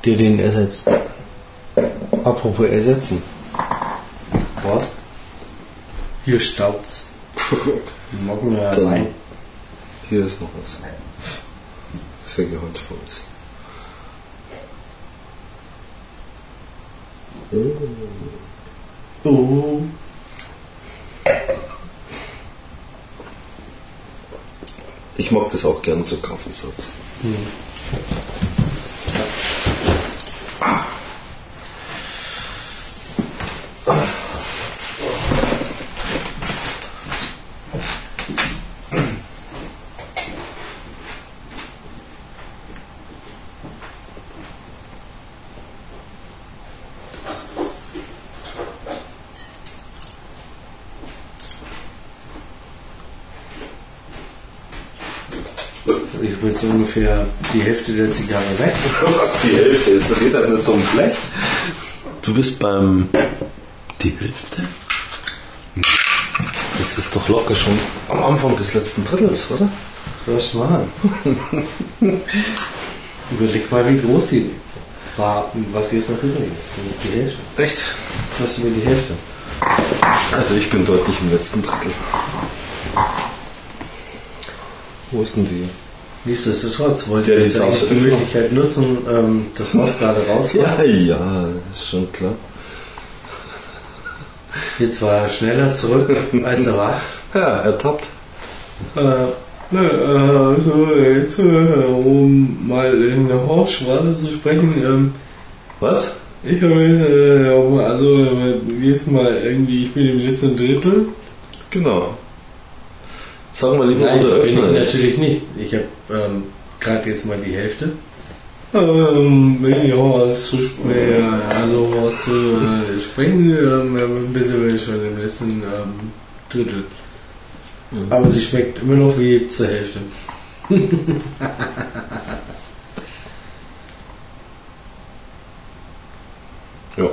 der den ersetzt. Apropos ersetzen. Was? Hier staubt's. Morgen ja Dann- rein. Hier ist noch was. Sehr gehaltvoll ist. Oh. Ich mag das auch gern so Kaffeesatz. Ich habe jetzt ungefähr die Hälfte der Zigarre weg. Was, die Hälfte? Jetzt redet er nicht so ein Blech. Du bist beim... Die Hälfte? Das ist doch locker schon am Anfang des letzten Drittels, oder? So was machen. Überleg mal, wie groß die war, was jetzt noch übrig ist. Das ist die Hälfte. Echt? Fast über die Hälfte. Also ich bin deutlich im letzten Drittel. Wo ist denn die? Nichtsdestotrotz wollte ich jetzt die eigentlich die. Möglichkeit nutzen, ähm, das Haus gerade raus war. Ja, ja, ist schon klar. Jetzt war er schneller zurück als erwartet. Ja, ertappt. Äh, ne, äh, so, jetzt, äh, um mal in der Hochstraße zu sprechen, ähm, Was? ich habe jetzt, äh, also äh, jetzt mal irgendwie, ich bin im letzten Drittel. Genau. Sag mal lieber, Nein, wo der bin ich natürlich nicht. Ich habe ähm, gerade jetzt mal die Hälfte. Ähm, ja, was zu sprechen, also was zu äh, sprechen, ähm, bisschen bin ich schon im letzten ähm, Drittel. Aber sie schmeckt immer noch wie zur Hälfte. Ja.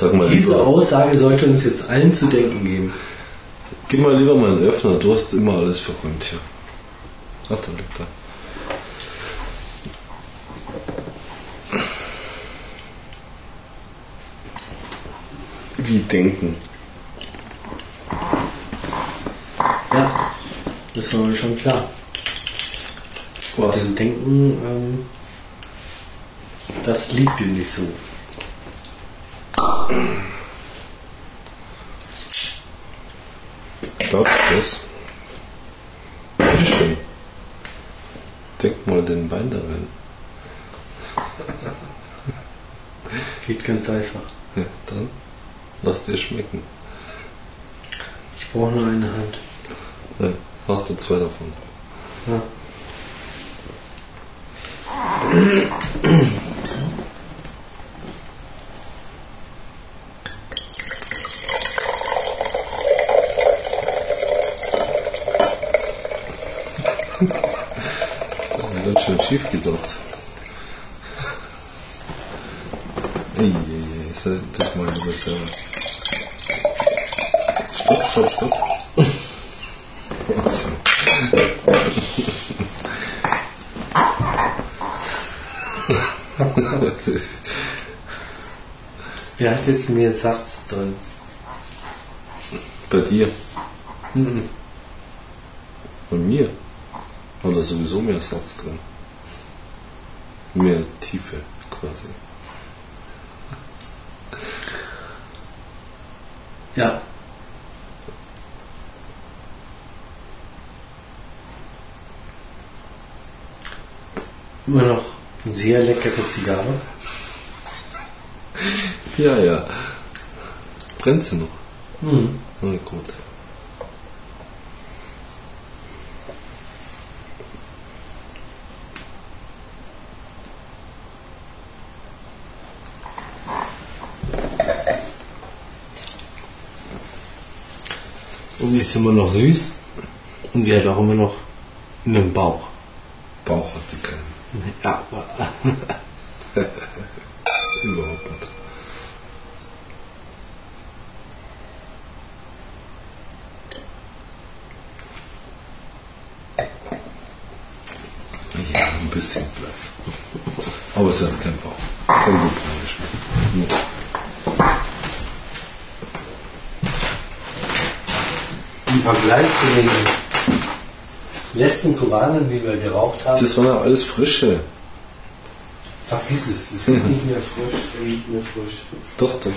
Sag mal Diese lieber, Aussage sollte uns jetzt allen zu denken geben. gib mal lieber mal einen Öffner, du hast immer alles verräumt hier. Ach, da liegt er. Wie denken? Ja, das war mir schon klar. Was? Dem Denken, ähm, das liegt dir nicht so. Glaubst du das? Bitteschön. Denk mal den Wein da rein. Geht ganz einfach. Ja, dann lass dir schmecken. Ich brauche nur eine Hand. Ja, hast du zwei davon. Ja. Ganz schön schief gedacht. Eieiei, so, das mal lieber selber. Stopp, stopp, stopp. Wahnsinn. Wer hat jetzt mehr Satz drin? Bei dir, Mhm. bei mir, hat er sowieso mehr Satz drin. Mehr Tiefe quasi. Ja. Immer noch sehr leckere Zigarre. Ja, ja. Brennt sie noch? Mhm. Na gut. Sie ist immer noch süß. Und sie hat auch immer noch einen Bauch. Bauch hat die keinen. Ja. Überhaupt nicht. Ja, ein bisschen Platz. Aber es hat kein Bauch. Kein Gebrauch. Nee. Im Vergleich zu den letzten Koranen, die wir geraucht haben, Das waren ja alles frische. vergiss es. Es wird nicht mehr frisch, es riecht mehr frisch. Doch, doch.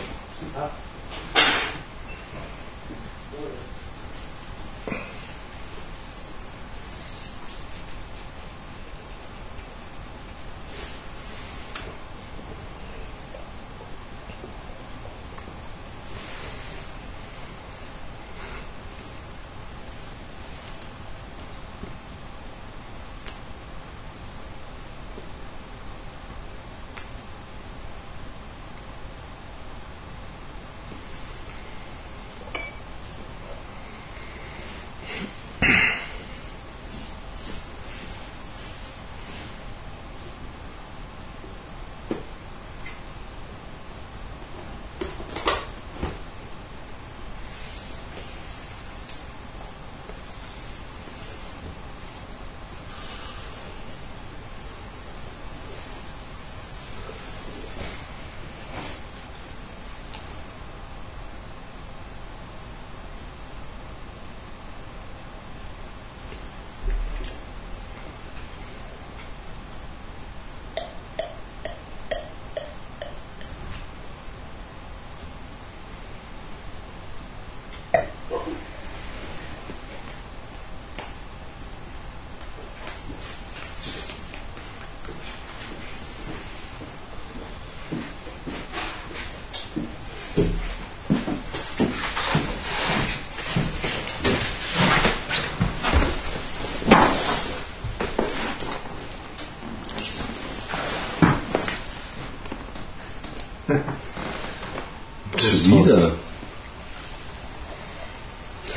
熟的，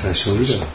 很熟悉的。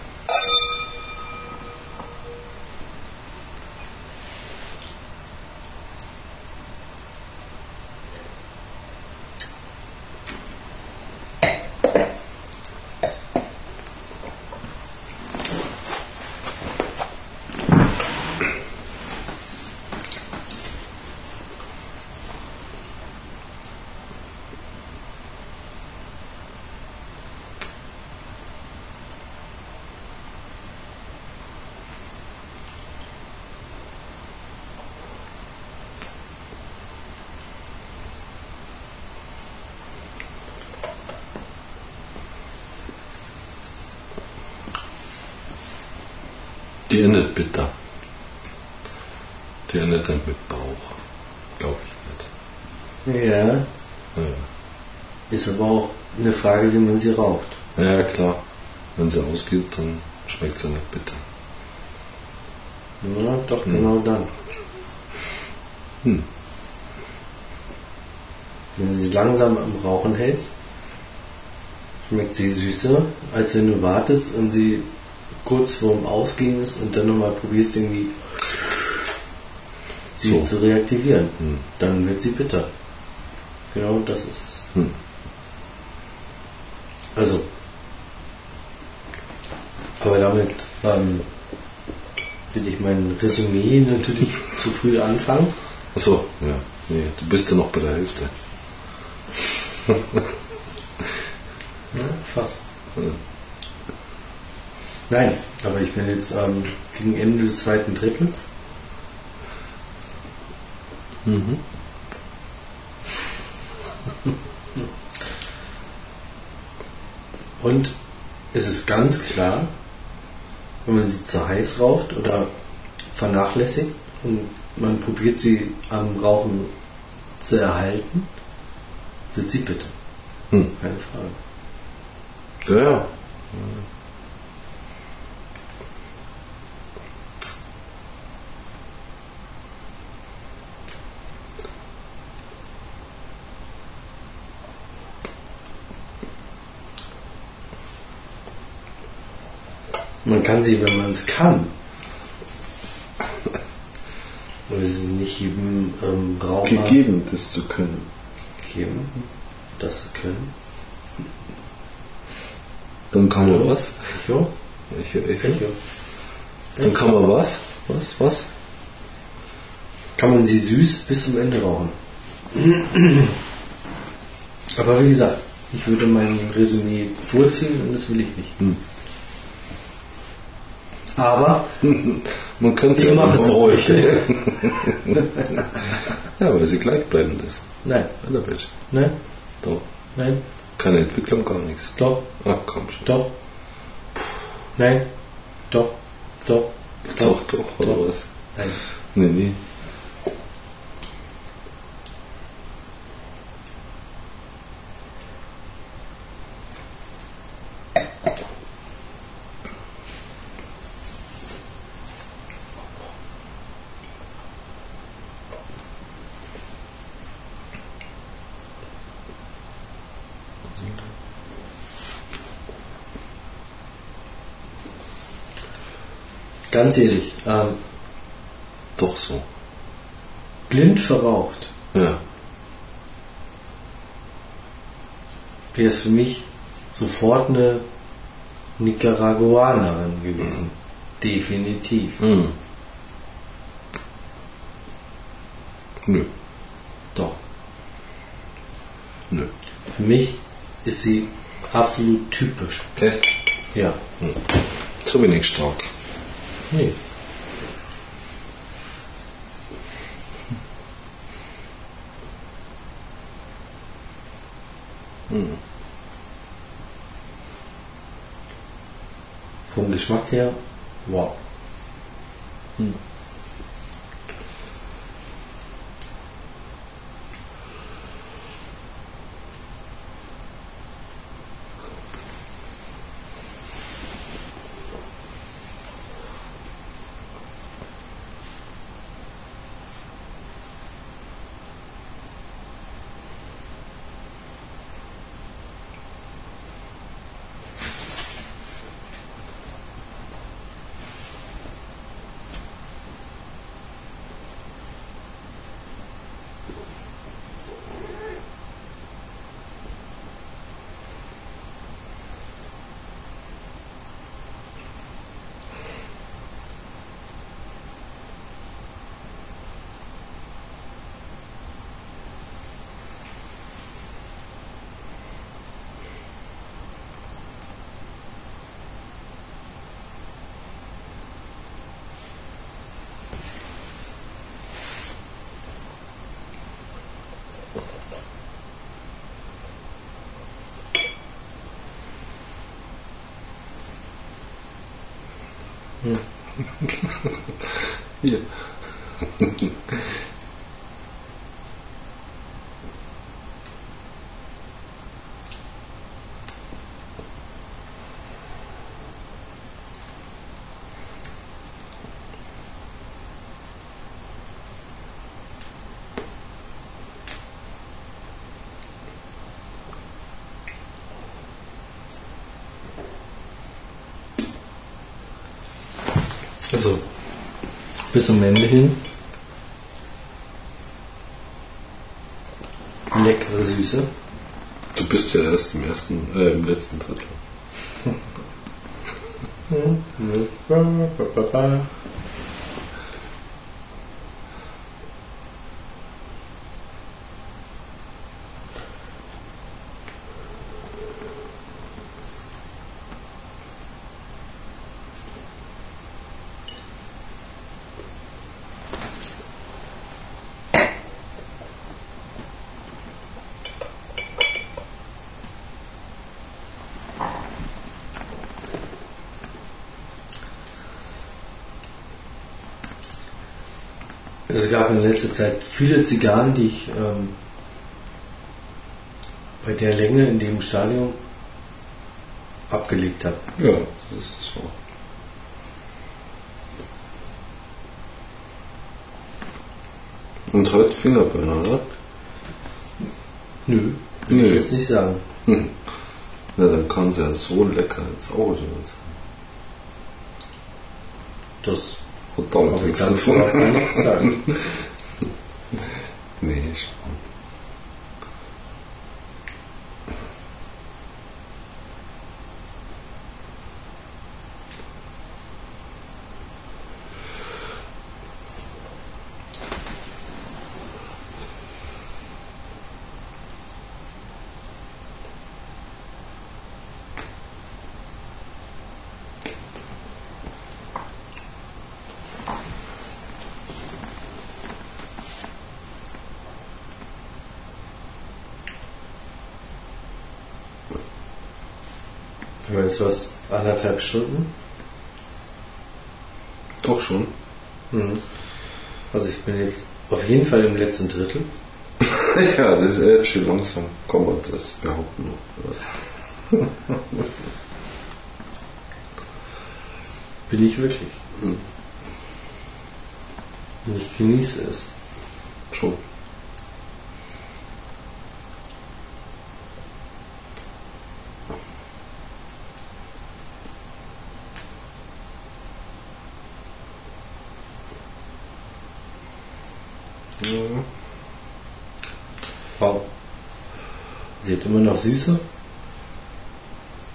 Die endet bitter. Die endet dann mit Bauch. Glaube ich nicht. Ja, Ja. ist aber auch eine Frage, wie man sie raucht. Ja, klar. Wenn sie ausgeht, dann schmeckt sie nicht bitter. Ja, doch, genau dann. Hm. Wenn du sie langsam am Rauchen hältst, schmeckt sie süßer, als wenn du wartest und sie kurz vorm Ausgehen ist und dann nochmal probierst, irgendwie sie So. zu reaktivieren. Hm. Dann wird sie bitter. Genau das ist es. Hm. Also, aber damit ähm, will ich mein Resümee natürlich zu früh anfangen. Achso, ja. Nee, du bist ja noch bei der Hälfte. Ja, fast. Ja. Nein, aber ich bin jetzt ähm, gegen Ende des zweiten Drittels. Mhm. Und es ist ganz klar, wenn man sie zu heiß raucht oder vernachlässigt und man probiert sie am Rauchen zu erhalten, wird sie bitter. Hm. Keine Frage. Ja, ja. Man kann sie, wenn man es kann, Aber sie sind nicht jedem ähm, Raucher Gegeben, das zu können. gegeben, das zu können. Dann kann man was? Echo? Echo, Echo. Echo. Dann kann man was? Was? Was? Kann man sie süß bis zum Ende rauchen. Aber wie gesagt, ich würde mein Resümee vorziehen und das will ich nicht. Hm. Aber Man könnte ich ja mache es ruhig. Ja, weil sie gleichbleibend ist. Nein, Bitch. nein, Doch. nein, Keine Entwicklung, gar nichts. doch, Ach komm schon. doch. Nein, doch, doch, Doch, doch, oder Doch. was? Nein. Nee, nee. Ganz ehrlich, ähm, Doch so. blind verraucht Ja. wäre es für mich sofort eine Nicaraguanerin gewesen. Definitiv. Hm. Nö. Doch. Nö. Für mich ist sie absolut typisch. Echt? Ja. Zu wenig stark. Nee. Vom Geschmack her, wow. Hier. Also, bis zum Ende hin. Leckere Süße. Du bist ja erst im ersten, äh, im letzten Drittel. Es gab in letzter Zeit viele Zigarren, die ich ähm, bei der Länge in dem Stadium abgelegt habe. Ja, das ist so. Und heute Fingerburner, oder? Nö, will ich Nö. jetzt nicht sagen. Hm. Na, dann kann es ja so lecker ins Auge sein. Das Aber nichts kannst du nichts sagen. Nee, schon. Du meinst was? Anderthalb Stunden? Doch schon. Mhm. Also ich bin jetzt auf jeden Fall im letzten Drittel. Ja, das ist echt schön langsam. Kann man das behaupten. Bin ich wirklich. Mhm. Und ich genieße es. Schon. Noch Süße.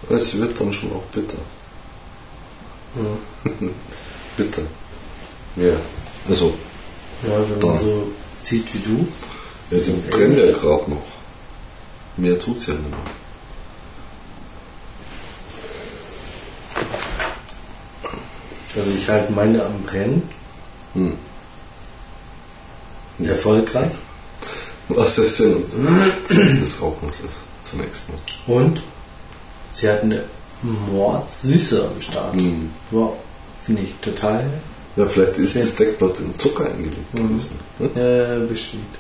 Es wird dann schon auch bitter. Mhm. Bitter. Ja. Also, Ja, wenn Da. man so zieht wie du. ja, sie brennt ja gerade noch. Mehr tut's ja nicht mehr. Also ich halte meine am Brennen. Hm. Erfolgreich. Was ist denn unser Zweck des Rauchens ist, zunächst mal. Und sie hat eine Mordsüße am Start. Hm. Wow. Finde ich total Ja, vielleicht ist Ja. das Deckblatt in Zucker eingelegt Mhm. gewesen. Hm? äh, bestimmt.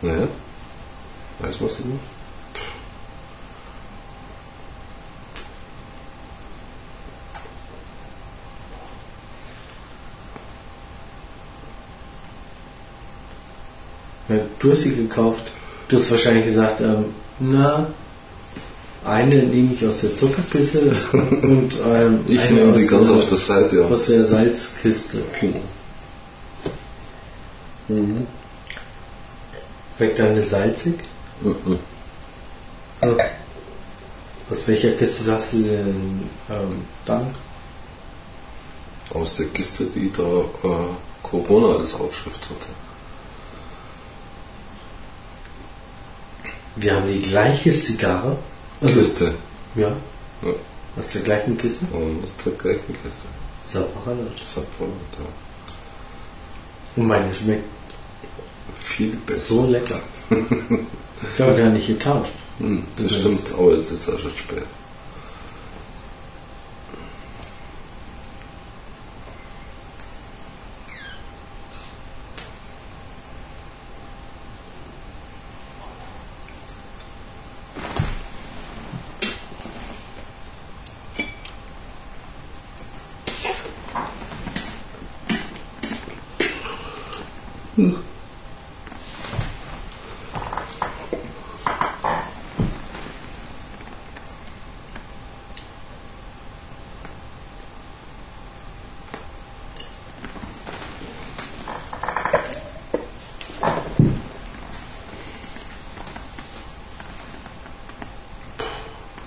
Naja. Weiß man es nicht? Ja, du hast sie gekauft. Du hast wahrscheinlich gesagt, ähm, na, eine nehme ich aus der Zuckerkiste und ähm, Ich eine nehme die aus ganz der- auf der Seite. Ja. aus der Salzkiste. Mhm. Weckt deine salzig? Mhm. Ja. Aus welcher Kiste hast du denn ähm, dann? Aus der Kiste, die da äh, Corona als Aufschrift hatte. Wir haben die gleiche Zigarre. Also, Kiste. ja. Ja. Aus der gleichen Kiste? Und aus der gleichen Kiste. Das man da Und meine schmeckt viel besser. so lecker. Ich habe gar nicht getauscht. Hm, das Du stimmt, aber es ist auch schon spät.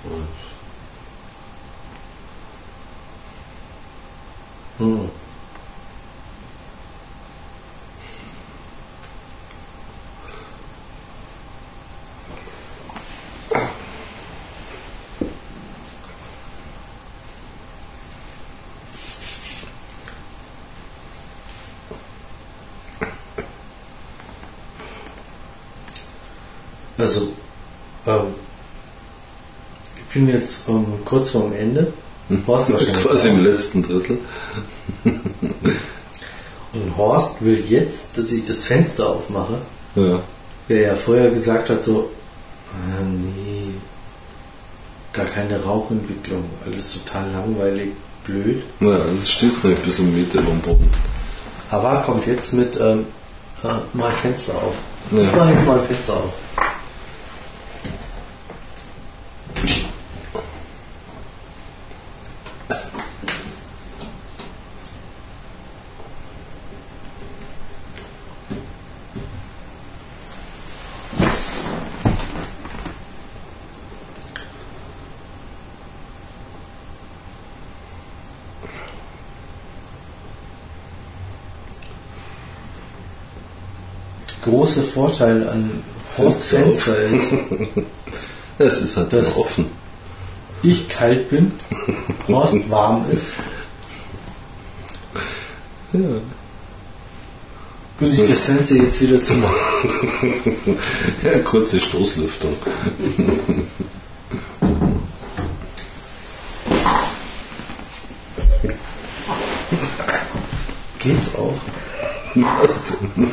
Hm. Also, ähm, ich bin jetzt ähm, kurz vorm Ende. Horst wahrscheinlich Quasi im letzten Drittel. Und Horst will jetzt, dass ich das Fenster aufmache. Ja. Wer ja vorher gesagt hat, so, ah, nee, gar keine Rauchentwicklung, alles total langweilig, blöd. Naja, das steht noch ein bisschen Meter dem Boden. Aber kommt jetzt mit, ähm, ah, mal Fenster auf. Ja. Ich mache jetzt mal Fenster auf. Große Vorteil an Horsts Fenster ist, Es ist halt Das- immer offen. ich kalt bin, Horst warm ist Ja. und ich das Fenster jetzt wieder zumache. ja kurze Stoßlüftung. Geht's auch? Was denn?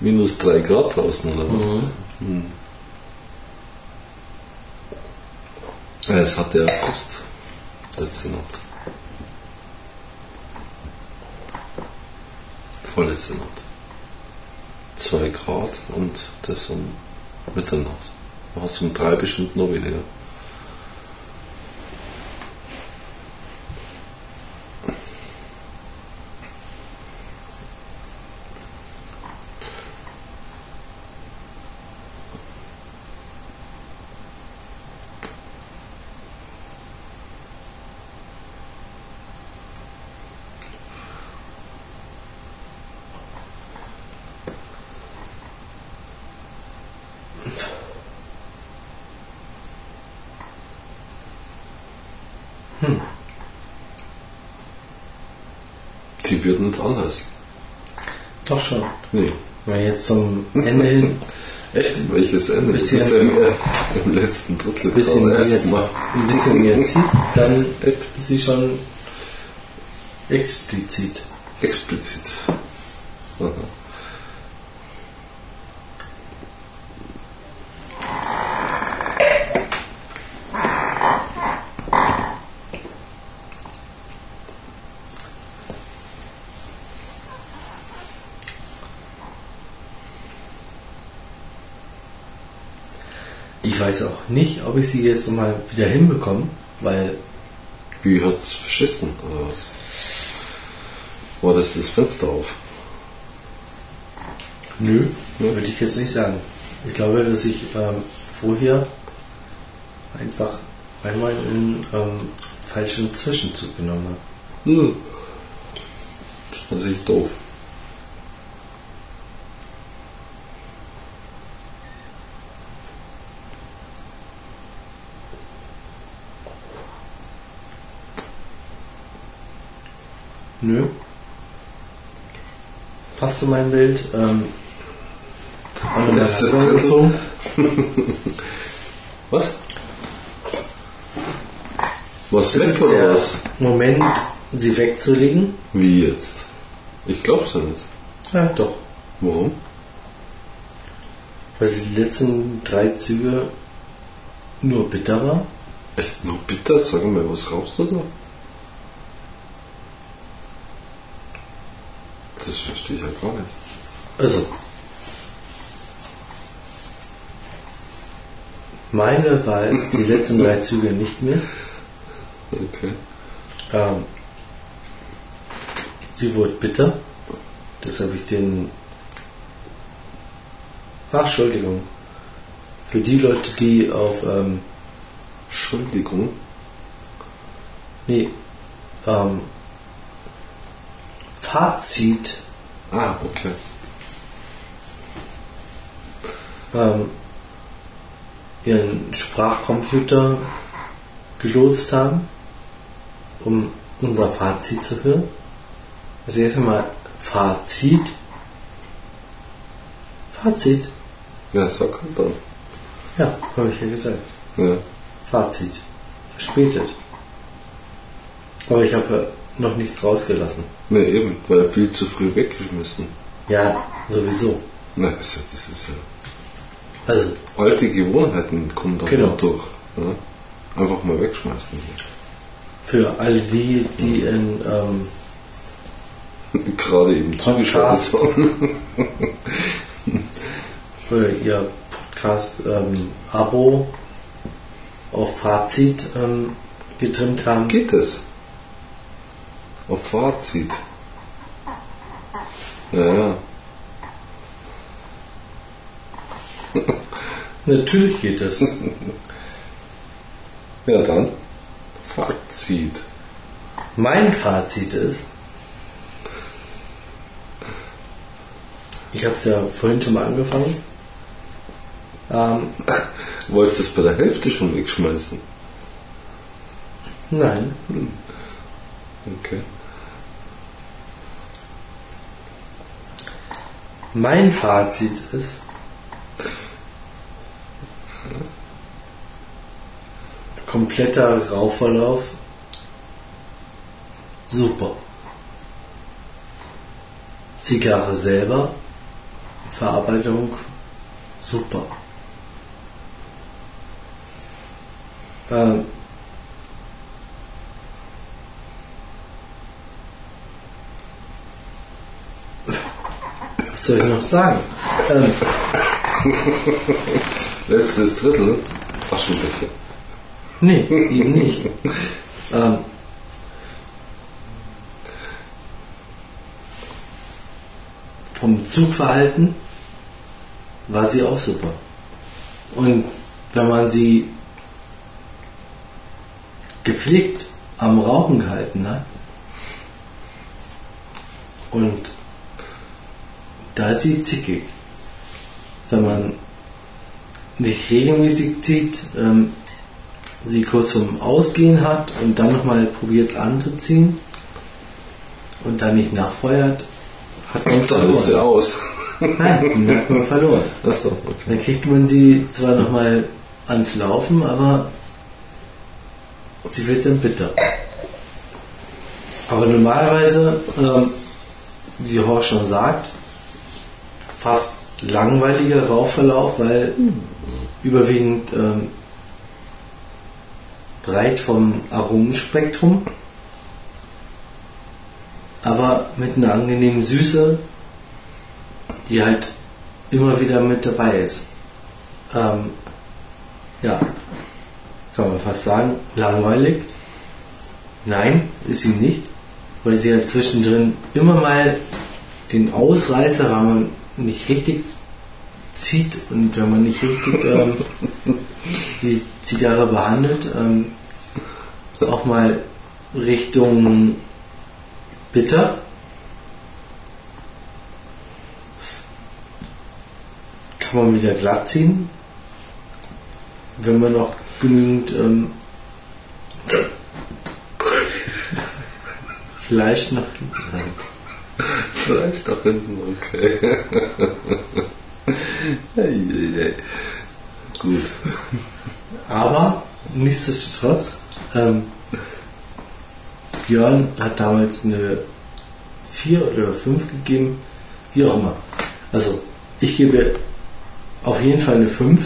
Minus 3 Grad draußen oder was? Hm. Ja, es hat ja Frost letzte Nacht. Vorletzte Nacht. 2 Grad und das um Mitternacht. Hat es um 3 bestimmt noch weniger. Sie wird nicht anders. Doch schon. Nee. Mal jetzt zum Ende hin Echt? Welches Ende? Bisschen- das ist ja im, im letzten Drittel ein bisschen, gerade mehr, erst mal. ein bisschen mehr zieht, dann Echt? ist sie schon explizit. Explizit. Aha. Ich weiß auch nicht, ob ich sie jetzt mal wieder hinbekomme, weil Wie hast du es verschissen, oder was? War das das Fenster auf? nö, würde ich jetzt nicht sagen. Ich glaube, dass ich ähm, vorher einfach einmal einen ähm, falschen Zwischenzug genommen habe. Hm. Das ist natürlich doof. Nö. Passt zu meinem Bild. Ähm, wir Das das ist drin. gezogen. Was? Was Das weg ist oder der was? Moment, sie wegzulegen. Wie jetzt? Ich glaub's ja nicht. Ja, doch. Warum? Weil sie die letzten drei Züge nur bitter war. Echt nur bitter? Sag mal, was rauchst du da? Das verstehe ich halt gar nicht. Also. Meine war es die letzten drei Züge nicht mehr. Okay. Ähm, sie wurde bitter. Das habe ich den. Ach, Entschuldigung. Für die Leute, die auf. Ähm, Entschuldigung. nee. Ähm, Fazit. Ah, okay. Ähm, ihren Sprachcomputer gelotst haben, um unser Fazit zu hören. Also jetzt mal Fazit. Fazit. Ja, sag halt dann. Ja, habe ich ja gesagt. Ja. Fazit. Verspätet. Aber ich habe noch nichts rausgelassen. Ne, eben, weil viel zu früh weggeschmissen. Ja, sowieso. Na, das ist, das ja. Also, Alte Gewohnheiten kommen da Genau. noch durch. Ja? Einfach mal wegschmeißen. für alle die, die in ähm, Gerade eben zugeschaltet Podcast. haben. für ihr Podcast-Abo auf Fazit ähm, getrimmt haben. Geht es? Auf Fazit. Ja, ja. Natürlich geht es. Ja, dann. Fazit. Mein Fazit ist, Ich habe es ja vorhin schon mal angefangen. Ähm, Wolltest du es bei der Hälfte schon wegschmeißen? nein, Okay. Mein Fazit ist, kompletter Rauchverlauf, super. Zigarre selber, Verarbeitung, super. Ähm, was soll ich noch sagen? Ähm, Letztes Drittel, Aschenbecher. nee, eben nicht. Ähm, vom Zugverhalten war sie auch super. Und wenn man sie gepflegt am Rauchen gehalten hat und da ist sie zickig. Wenn man nicht regelmäßig zieht, ähm, sie kurz zum Ausgehen hat und dann nochmal probiert anzuziehen und dann nicht nachfeuert, hat man Und dann ist sie verloren. aus. Nein, dann hat man verloren. Achso, okay. Dann kriegt man sie zwar nochmal ans Laufen, aber sie wird dann bitter. Aber normalerweise, ähm, wie Horst schon sagt, fast langweiliger Rauchverlauf, weil überwiegend ähm, breit vom Aromenspektrum, aber mit einer angenehmen Süße, die halt immer wieder mit dabei ist. Ähm, ja, kann man fast sagen, langweilig. Nein, ist sie nicht, weil sie ja zwischendrin immer mal den Ausreißer, wenn man nicht richtig zieht und wenn man nicht richtig ähm, die Zigarre behandelt, ähm, auch mal Richtung bitter. Kann man wieder glatt ziehen, wenn man noch genügend ähm, Fleisch nach hinten hat. Vielleicht nach hinten, okay. Gut. Aber nichtsdestotrotz, ähm, Björn hat damals eine 4 oder 5 gegeben, wie auch immer. Also ich gebe auf jeden Fall eine 5.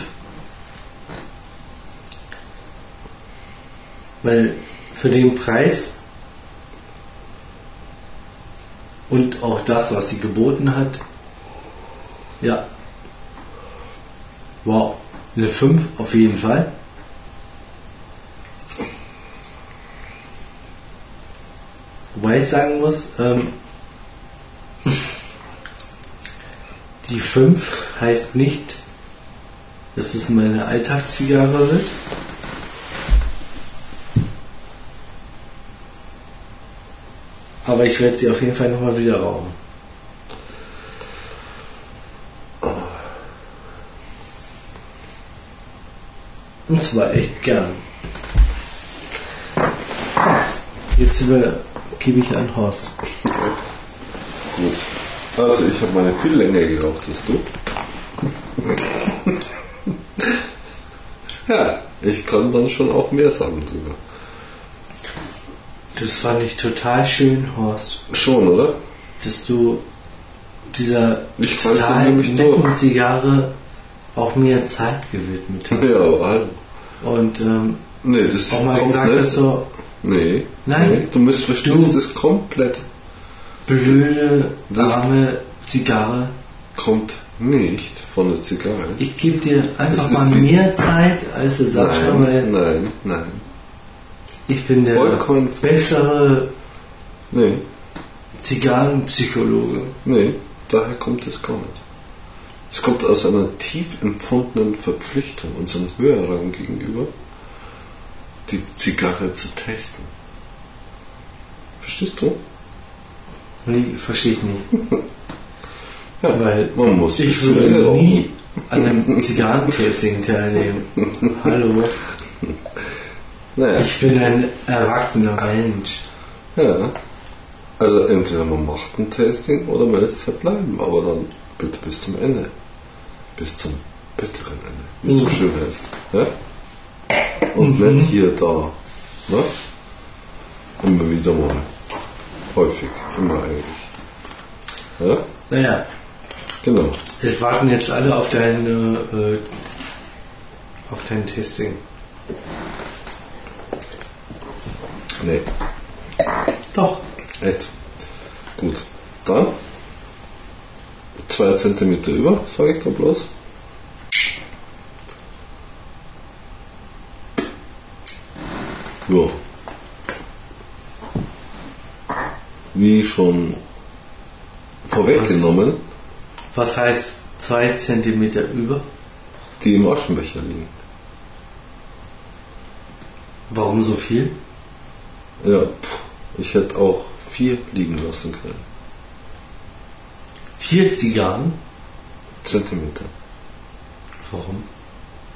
Weil für den Preis und auch das, was sie geboten hat, ja, wow, eine 5 auf jeden Fall. Wobei ich sagen muss, ähm, die 5 heißt nicht, dass es meine Alltagszigarre wird. Aber ich werde sie auf jeden Fall nochmal wieder rauchen. Und zwar echt gern. Jetzt übergebe ich an Horst. Gut. Also ich habe meine viel länger geraucht als du. ja, ich kann dann schon auch mehr sagen drüber. Das fand ich total schön, Horst, Schon, oder? dass du dieser Ich total netten. Zigarre auch mehr Zeit gewidmet hast. Ja, also, Und ähm, nee, das auch mal gesagt nicht. hast, so Nee, Nein. nee, du musst verstehen, Du- das ist komplett, blöde, Das- arme Zigarre. kommt nicht von der Zigarre. Ich gebe dir einfach mal mehr Zeit als der Sascha, Nein, nein, nein. Ich bin der Vollkommen bessere Nee, Zigarrenpsychologe. nee, daher kommt es gar nicht. Es kommt aus einer tief empfundenen Verpflichtung unseren Hörern gegenüber, die Zigarre zu testen. Verstehst du? Nee, verstehe ich nicht. Ja, Weil man muss ich würde nie an einem Zigarrentasting teilnehmen. Hallo, Naja, ich bin ein erwachsener Mensch. ja. Also entweder man macht ein Tasting oder man lässt es halt bleiben, aber dann bitte bis zum Ende. Bis zum bitteren Ende, wie es so Mhm. schön heißt. Ja? Und nicht hier, da. Ne? Immer wieder mal. Häufig, immer eigentlich. Ja? Naja, Genau. wir warten jetzt alle auf dein, äh, auf dein Tasting. Nee, Doch. echt. Gut. Dann zwei Zentimeter über, sage ich da bloß. Ja. Wie schon vorweggenommen, Was heißt zwei Zentimeter über? die im Aschenbecher liegen. Warum so viel? Ja, pff, ich hätte auch vier liegen lassen können. Vier Zigarren? Zentimeter. Warum?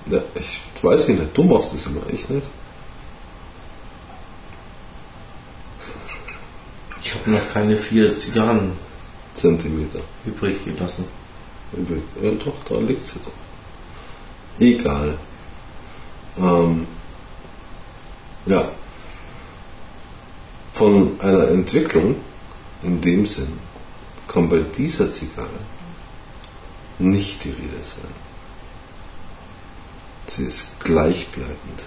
Ja, ich weiß ich nicht. Du machst das immer, ich nicht. Ich habe noch keine vier Zigarren Zentimeter. übrig gelassen. Übrig. Ja, doch, da liegt sie doch. Egal. Ähm, ja. Von einer Entwicklung in dem Sinn kann bei dieser Zigarre nicht die Rede sein. Sie ist gleichbleibend.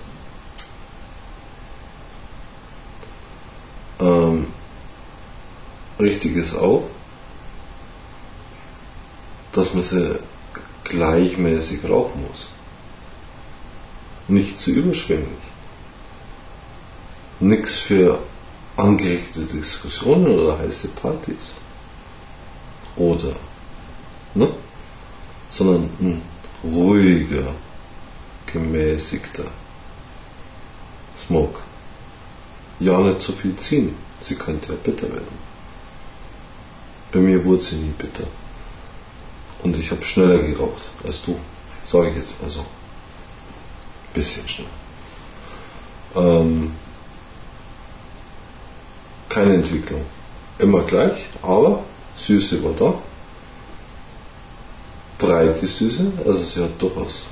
Ähm, richtig ist auch, dass man sie gleichmäßig rauchen muss. Nicht zu überschwänglich. Nichts für angeregte Diskussionen oder heiße Partys. Oder, ne? Sondern ein ruhiger, gemäßigter Smoke. Ja, nicht so viel ziehen. Sie könnte ja bitter werden. Bei mir wurde sie nie bitter. Und ich habe schneller geraucht als du. Sage ich jetzt mal so. Bisschen schneller. Ähm, keine Entwicklung. Immer gleich, aber Süße war da. Breite Süße, also sie hat durchaus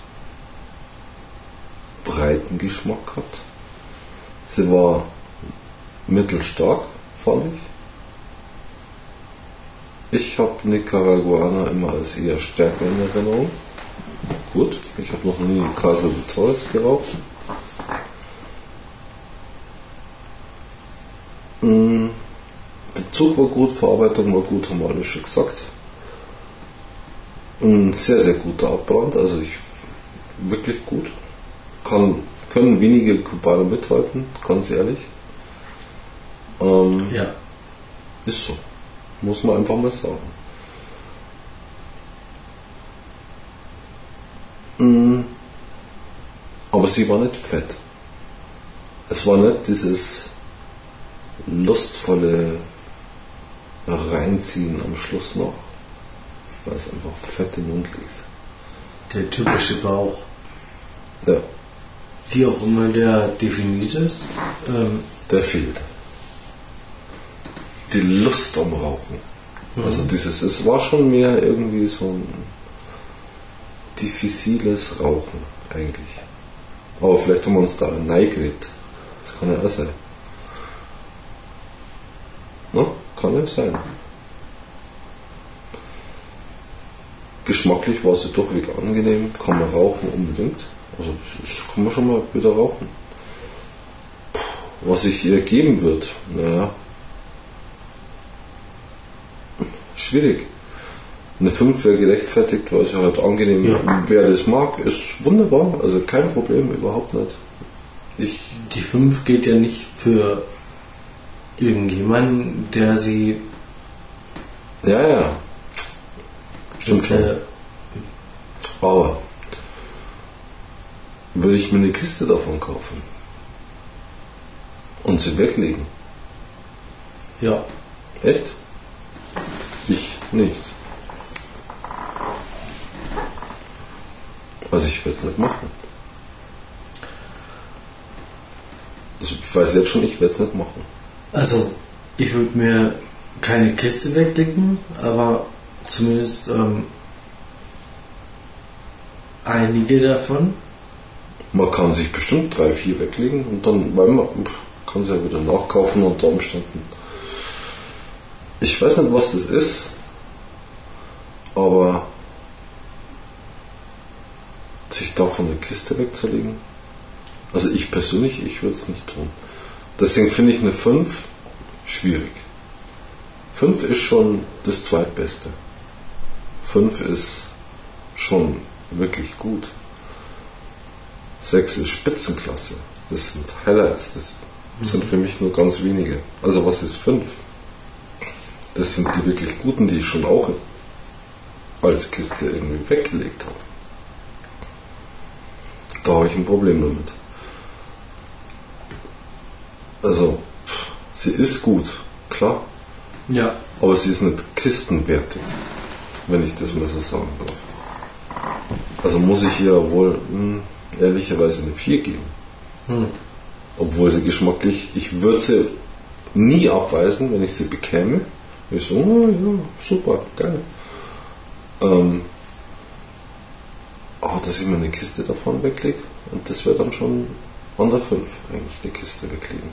breiten Geschmack gehabt. Sie war mittelstark, fand ich. Ich habe Nicaraguana immer als eher stärker in Erinnerung. Gut, ich habe noch nie Casa de Torres geraucht. Der Zug war gut, Verarbeitung war gut, haben wir alle schon gesagt. Ein sehr, sehr guter Abbrand, also ich wirklich gut. Kann, können wenige Kubaner mithalten, ganz ehrlich. Ähm, Ja. ist so. Muss man einfach mal sagen. Mm, Aber sie war nicht fett. Es war nicht dieses lustvolle Reinziehen am Schluss noch, weil es einfach fett im Mund liegt. Der typische Bauch. Ja, Wie auch immer der definiert ist. Ähm, der fehlt. Die Lust am Rauchen. Also dieses, es war schon mehr irgendwie so ein diffiziles Rauchen eigentlich. Aber vielleicht haben wir uns da neigeredet. Das kann ja auch sein. Ne? Kann ja sein. Geschmacklich war sie durchweg angenehm, kann man rauchen unbedingt. Also das kann man schon mal wieder rauchen. Was ich ihr geben wird, naja, schwierig. Eine 5 wäre gerechtfertigt, weil sie halt angenehm, Ja. wer das mag, ist wunderbar, also kein Problem, überhaupt nicht. Ich, die 5 geht ja nicht für irgendjemanden, der sie. Ja, ja. Stimmt schon. Aber würde ich mir eine Kiste davon kaufen und sie weglegen? Ja. Echt? Ich nicht. Also ich werde es nicht machen. Also ich weiß jetzt schon, ich werde es nicht machen. Also, ich würde mir keine Kiste weglegen, aber zumindest ähm, einige davon. Man kann sich bestimmt drei, vier weglegen und dann, weil man kann sie ja wieder nachkaufen unter Umständen. Ich weiß nicht, was das ist, aber sich davon eine Kiste wegzulegen, also ich persönlich, ich würde es nicht tun. Deswegen finde ich eine 5 schwierig. 5 ist schon das zweitbeste. 5 ist schon wirklich gut. 6 ist Spitzenklasse. Das sind Highlights. Das sind für mich nur ganz wenige. Also was ist 5? Das sind die wirklich guten, die ich schon auch als Kiste irgendwie weggelegt habe. Da habe ich ein Problem damit. Also, sie ist gut, klar, Ja. aber sie ist nicht kistenwertig, wenn ich das mal so sagen darf. Also muss ich ihr wohl hm, ehrlicherweise eine 4 geben. Hm. Obwohl sie geschmacklich, ich würde sie nie abweisen, wenn ich sie bekäme. Ich so, oh, ja, super, geil. Ähm, aber dass ich mir eine Kiste davon weglege, und das wäre dann schon an der 5 eigentlich eine Kiste weglegen.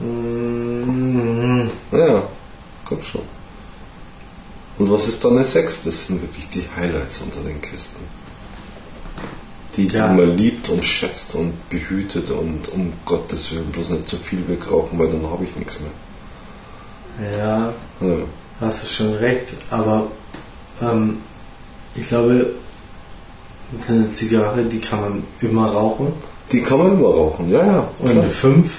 Mm, Ja, komm schon. Und was ist dann eine 6? Das sind wirklich die Highlights unter den Kisten. Die, die Ja. man liebt und schätzt und behütet und um Gottes Willen bloß nicht zu viel wegrauchen, weil dann habe ich nichts mehr. Ja, Ja. hast du schon recht, aber ähm, ich glaube, das ist eine Zigarre, die kann man immer rauchen. Die kann man immer rauchen, ja, ja. Und klar. eine 5,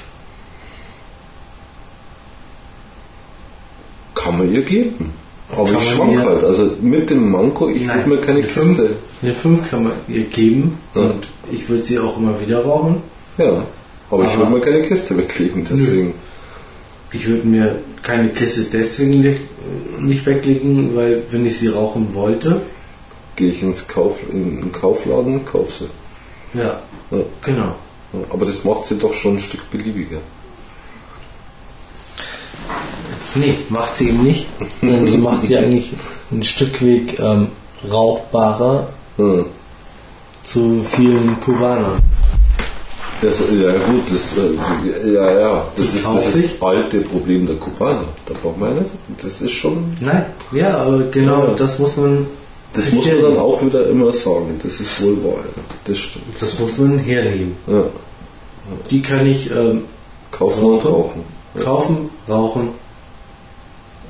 Kann man ihr geben. Aber Kann ich schwank halt. Also mit dem Manko, ich würde mir keine eine 5, Kiste. eine 5 kann man ihr geben Ja. und ich würde sie auch immer wieder rauchen. Ja. Aber ich Aber- würde mir keine Kiste weglegen, deswegen. Ich würde mir keine Kiste deswegen nicht, nicht weglegen, weil wenn ich sie rauchen wollte, Gehe ich ins Kauf, in den Kaufladen und kaufe sie. ja, Ja. genau. Ja, Aber das macht sie doch schon ein Stück beliebiger. Nee, macht sie eben nicht. Sie macht sie eigentlich ein Stück Weg ähm, rauchbarer Ja. zu vielen Kubanern. Das, ja gut, das, äh, ja, ja, das ist das ist alte Problem der Kubaner. Da braucht man ja nicht. Das ist schon, Nein, ja, aber genau Ja. das muss man. Das muss man dann auch wieder immer sagen. Das ist wohl wahr. Ja. Das stimmt. Das muss man hernehmen. Ja. Die kann ich ähm, Kaufen und Rauchen. rauchen. Ja. kaufen, rauchen.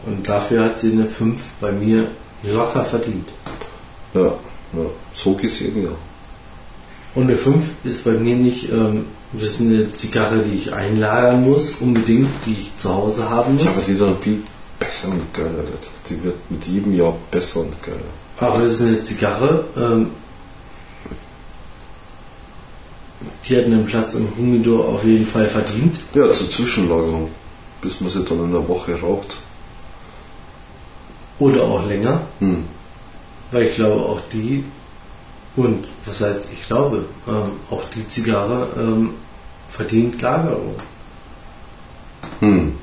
Und dafür hat sie eine 5 bei mir locker verdient. Ja, ja. So gesehen, ja. Und eine 5 ist bei mir nicht, ähm, das ist eine Zigarre, die ich einlagern muss, unbedingt, die ich zu Hause haben muss. Ja, aber die dann viel besser und geiler wird. Die wird mit jedem Jahr besser und geiler. Aber das ist eine Zigarre, ähm, die hat einen Platz im Humidor auf jeden Fall verdient. Ja, zur Zwischenlagerung. Bis man sie dann in der Woche raucht. Oder auch länger, Hm. weil ich glaube auch die, und was heißt ich glaube, ähm, auch die Zigarre ähm, verdient Lagerung. Hm.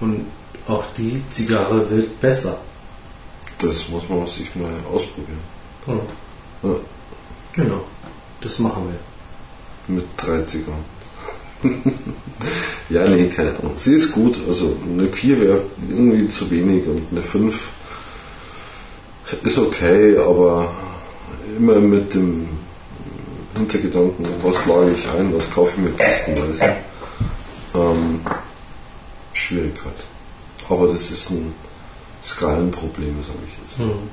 Und auch die Zigarre wird besser. Das muss man sich mal ausprobieren. Hm. Ja. Genau, das machen wir. Mit 30 Jahren. ja, nee, keine Ahnung. Sie ist gut. Also eine 4 wäre irgendwie zu wenig und eine 5 ist okay, aber immer mit dem Hintergedanken, was lage ich ein, was kaufe ich mir kistenweise. Ähm, Schwierigkeit. Aber das ist ein Skalenproblem, sage ich jetzt. Hm.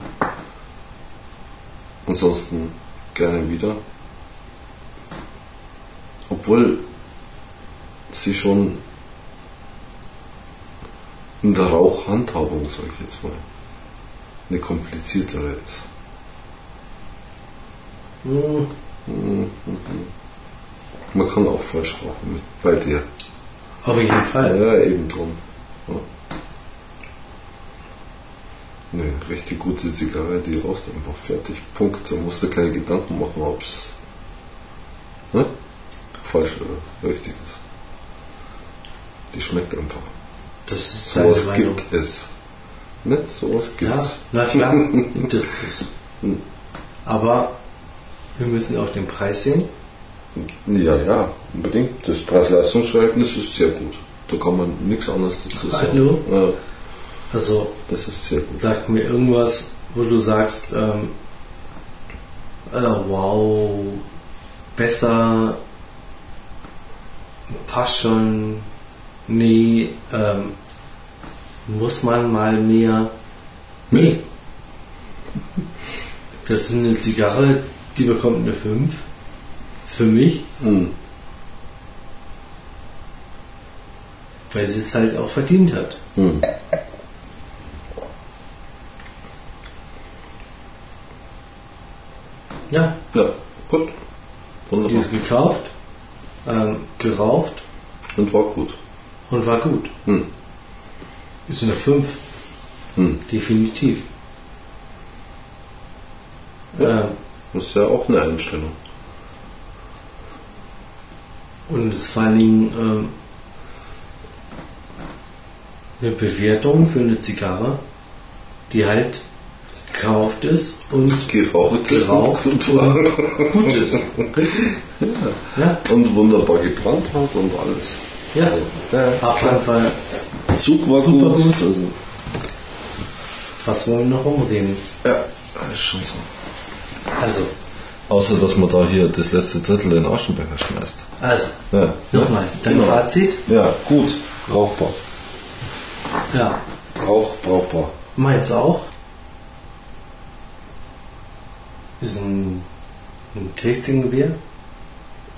Ansonsten gerne wieder. Obwohl sie schon in der Rauchhandhabung, sage ich jetzt mal, eine kompliziertere ist. Hm. Man kann auch falsch rauchen mit, bei dir. Auf jeden Fall. Ja, eben drum. Ja. Eine richtig gute Zigarre, die raust einfach fertig. Punkt. Da musst du keine Gedanken machen, ob es ne? falsch oder richtig ist. Die schmeckt einfach. Das ist Sowas Meinung. gibt es. Ne? Sowas gibt Ja, es. na klar, gibt es das. Aber wir müssen auch den Preis sehen. Ja, ja, unbedingt. Das Preis-Leistungs-Verhältnis ist sehr gut. Da kann man nichts anderes dazu sagen. Hallo? Ja, Also das ist sehr gut. sag mir irgendwas, wo du sagst, ähm, äh, wow, besser, passt schon, nee, ähm, muss man mal mehr. Nee. Das ist eine Zigarre, die bekommt eine 5. Für mich, Hm. weil sie es halt auch verdient hat. Hm. Ja, Ja, gut. die Wunderbar. ist gekauft, ähm, geraucht Und war gut. und war gut. Hm. Ist eine 5, Hm. definitiv. Ja. Ähm, Das ist ja auch eine Einstellung. und es ist vor allen Dingen ähm, eine Bewertung für eine Zigarre, die halt gekauft ist und Geraucht, geraucht und, und war. gut ist. Ja, und wunderbar gebrannt hat und alles. ja. Ja, Abstand war, Zug war Super gut. gut. Also, was wollen wir noch umreden? ja, das ist schon so. Also, Außer, dass man da hier das letzte Drittel in Aschenbecher schmeißt. also, Ja, nochmal, dein Genau. Fazit? ja gut. Rauchbar. Ja, Rauch brauchbar. meins auch. Ist ein, ein Tasting-Gewehr.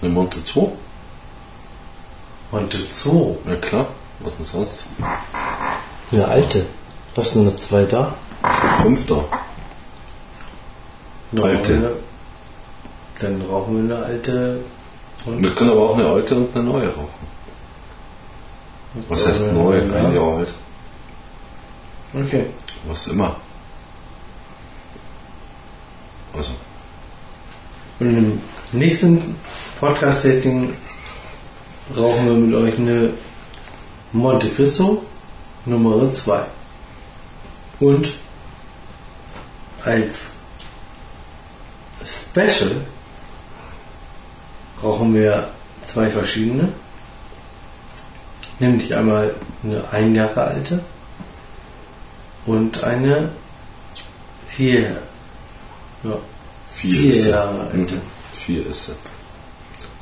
Eine Monte 2? Und Zoo. Ja klar. Was denn sonst? Eine alte. Hast du noch zwei da? Ich hab fünf da. Dann Alte. rauchen wir- Dann rauchen wir eine alte. Und Wir können aber auch eine alte und eine neue rauchen. Was heißt neu? Ein Jahr alt. Okay. Was immer. Also, im nächsten Podcast-Setting rauchen wir mit euch eine Monte Cristo Nummer 2. Und als Special rauchen wir zwei verschiedene. Nämlich einmal eine ein Jahre alte und eine vier, ja, vier, vier ist. Jahre alte. Mhm. Vier ist sie.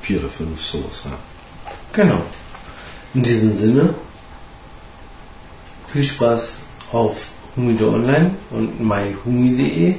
Vier oder fünf, sowas, ja. Genau. In diesem Sinne, viel Spaß auf Humido Online und myhumi.de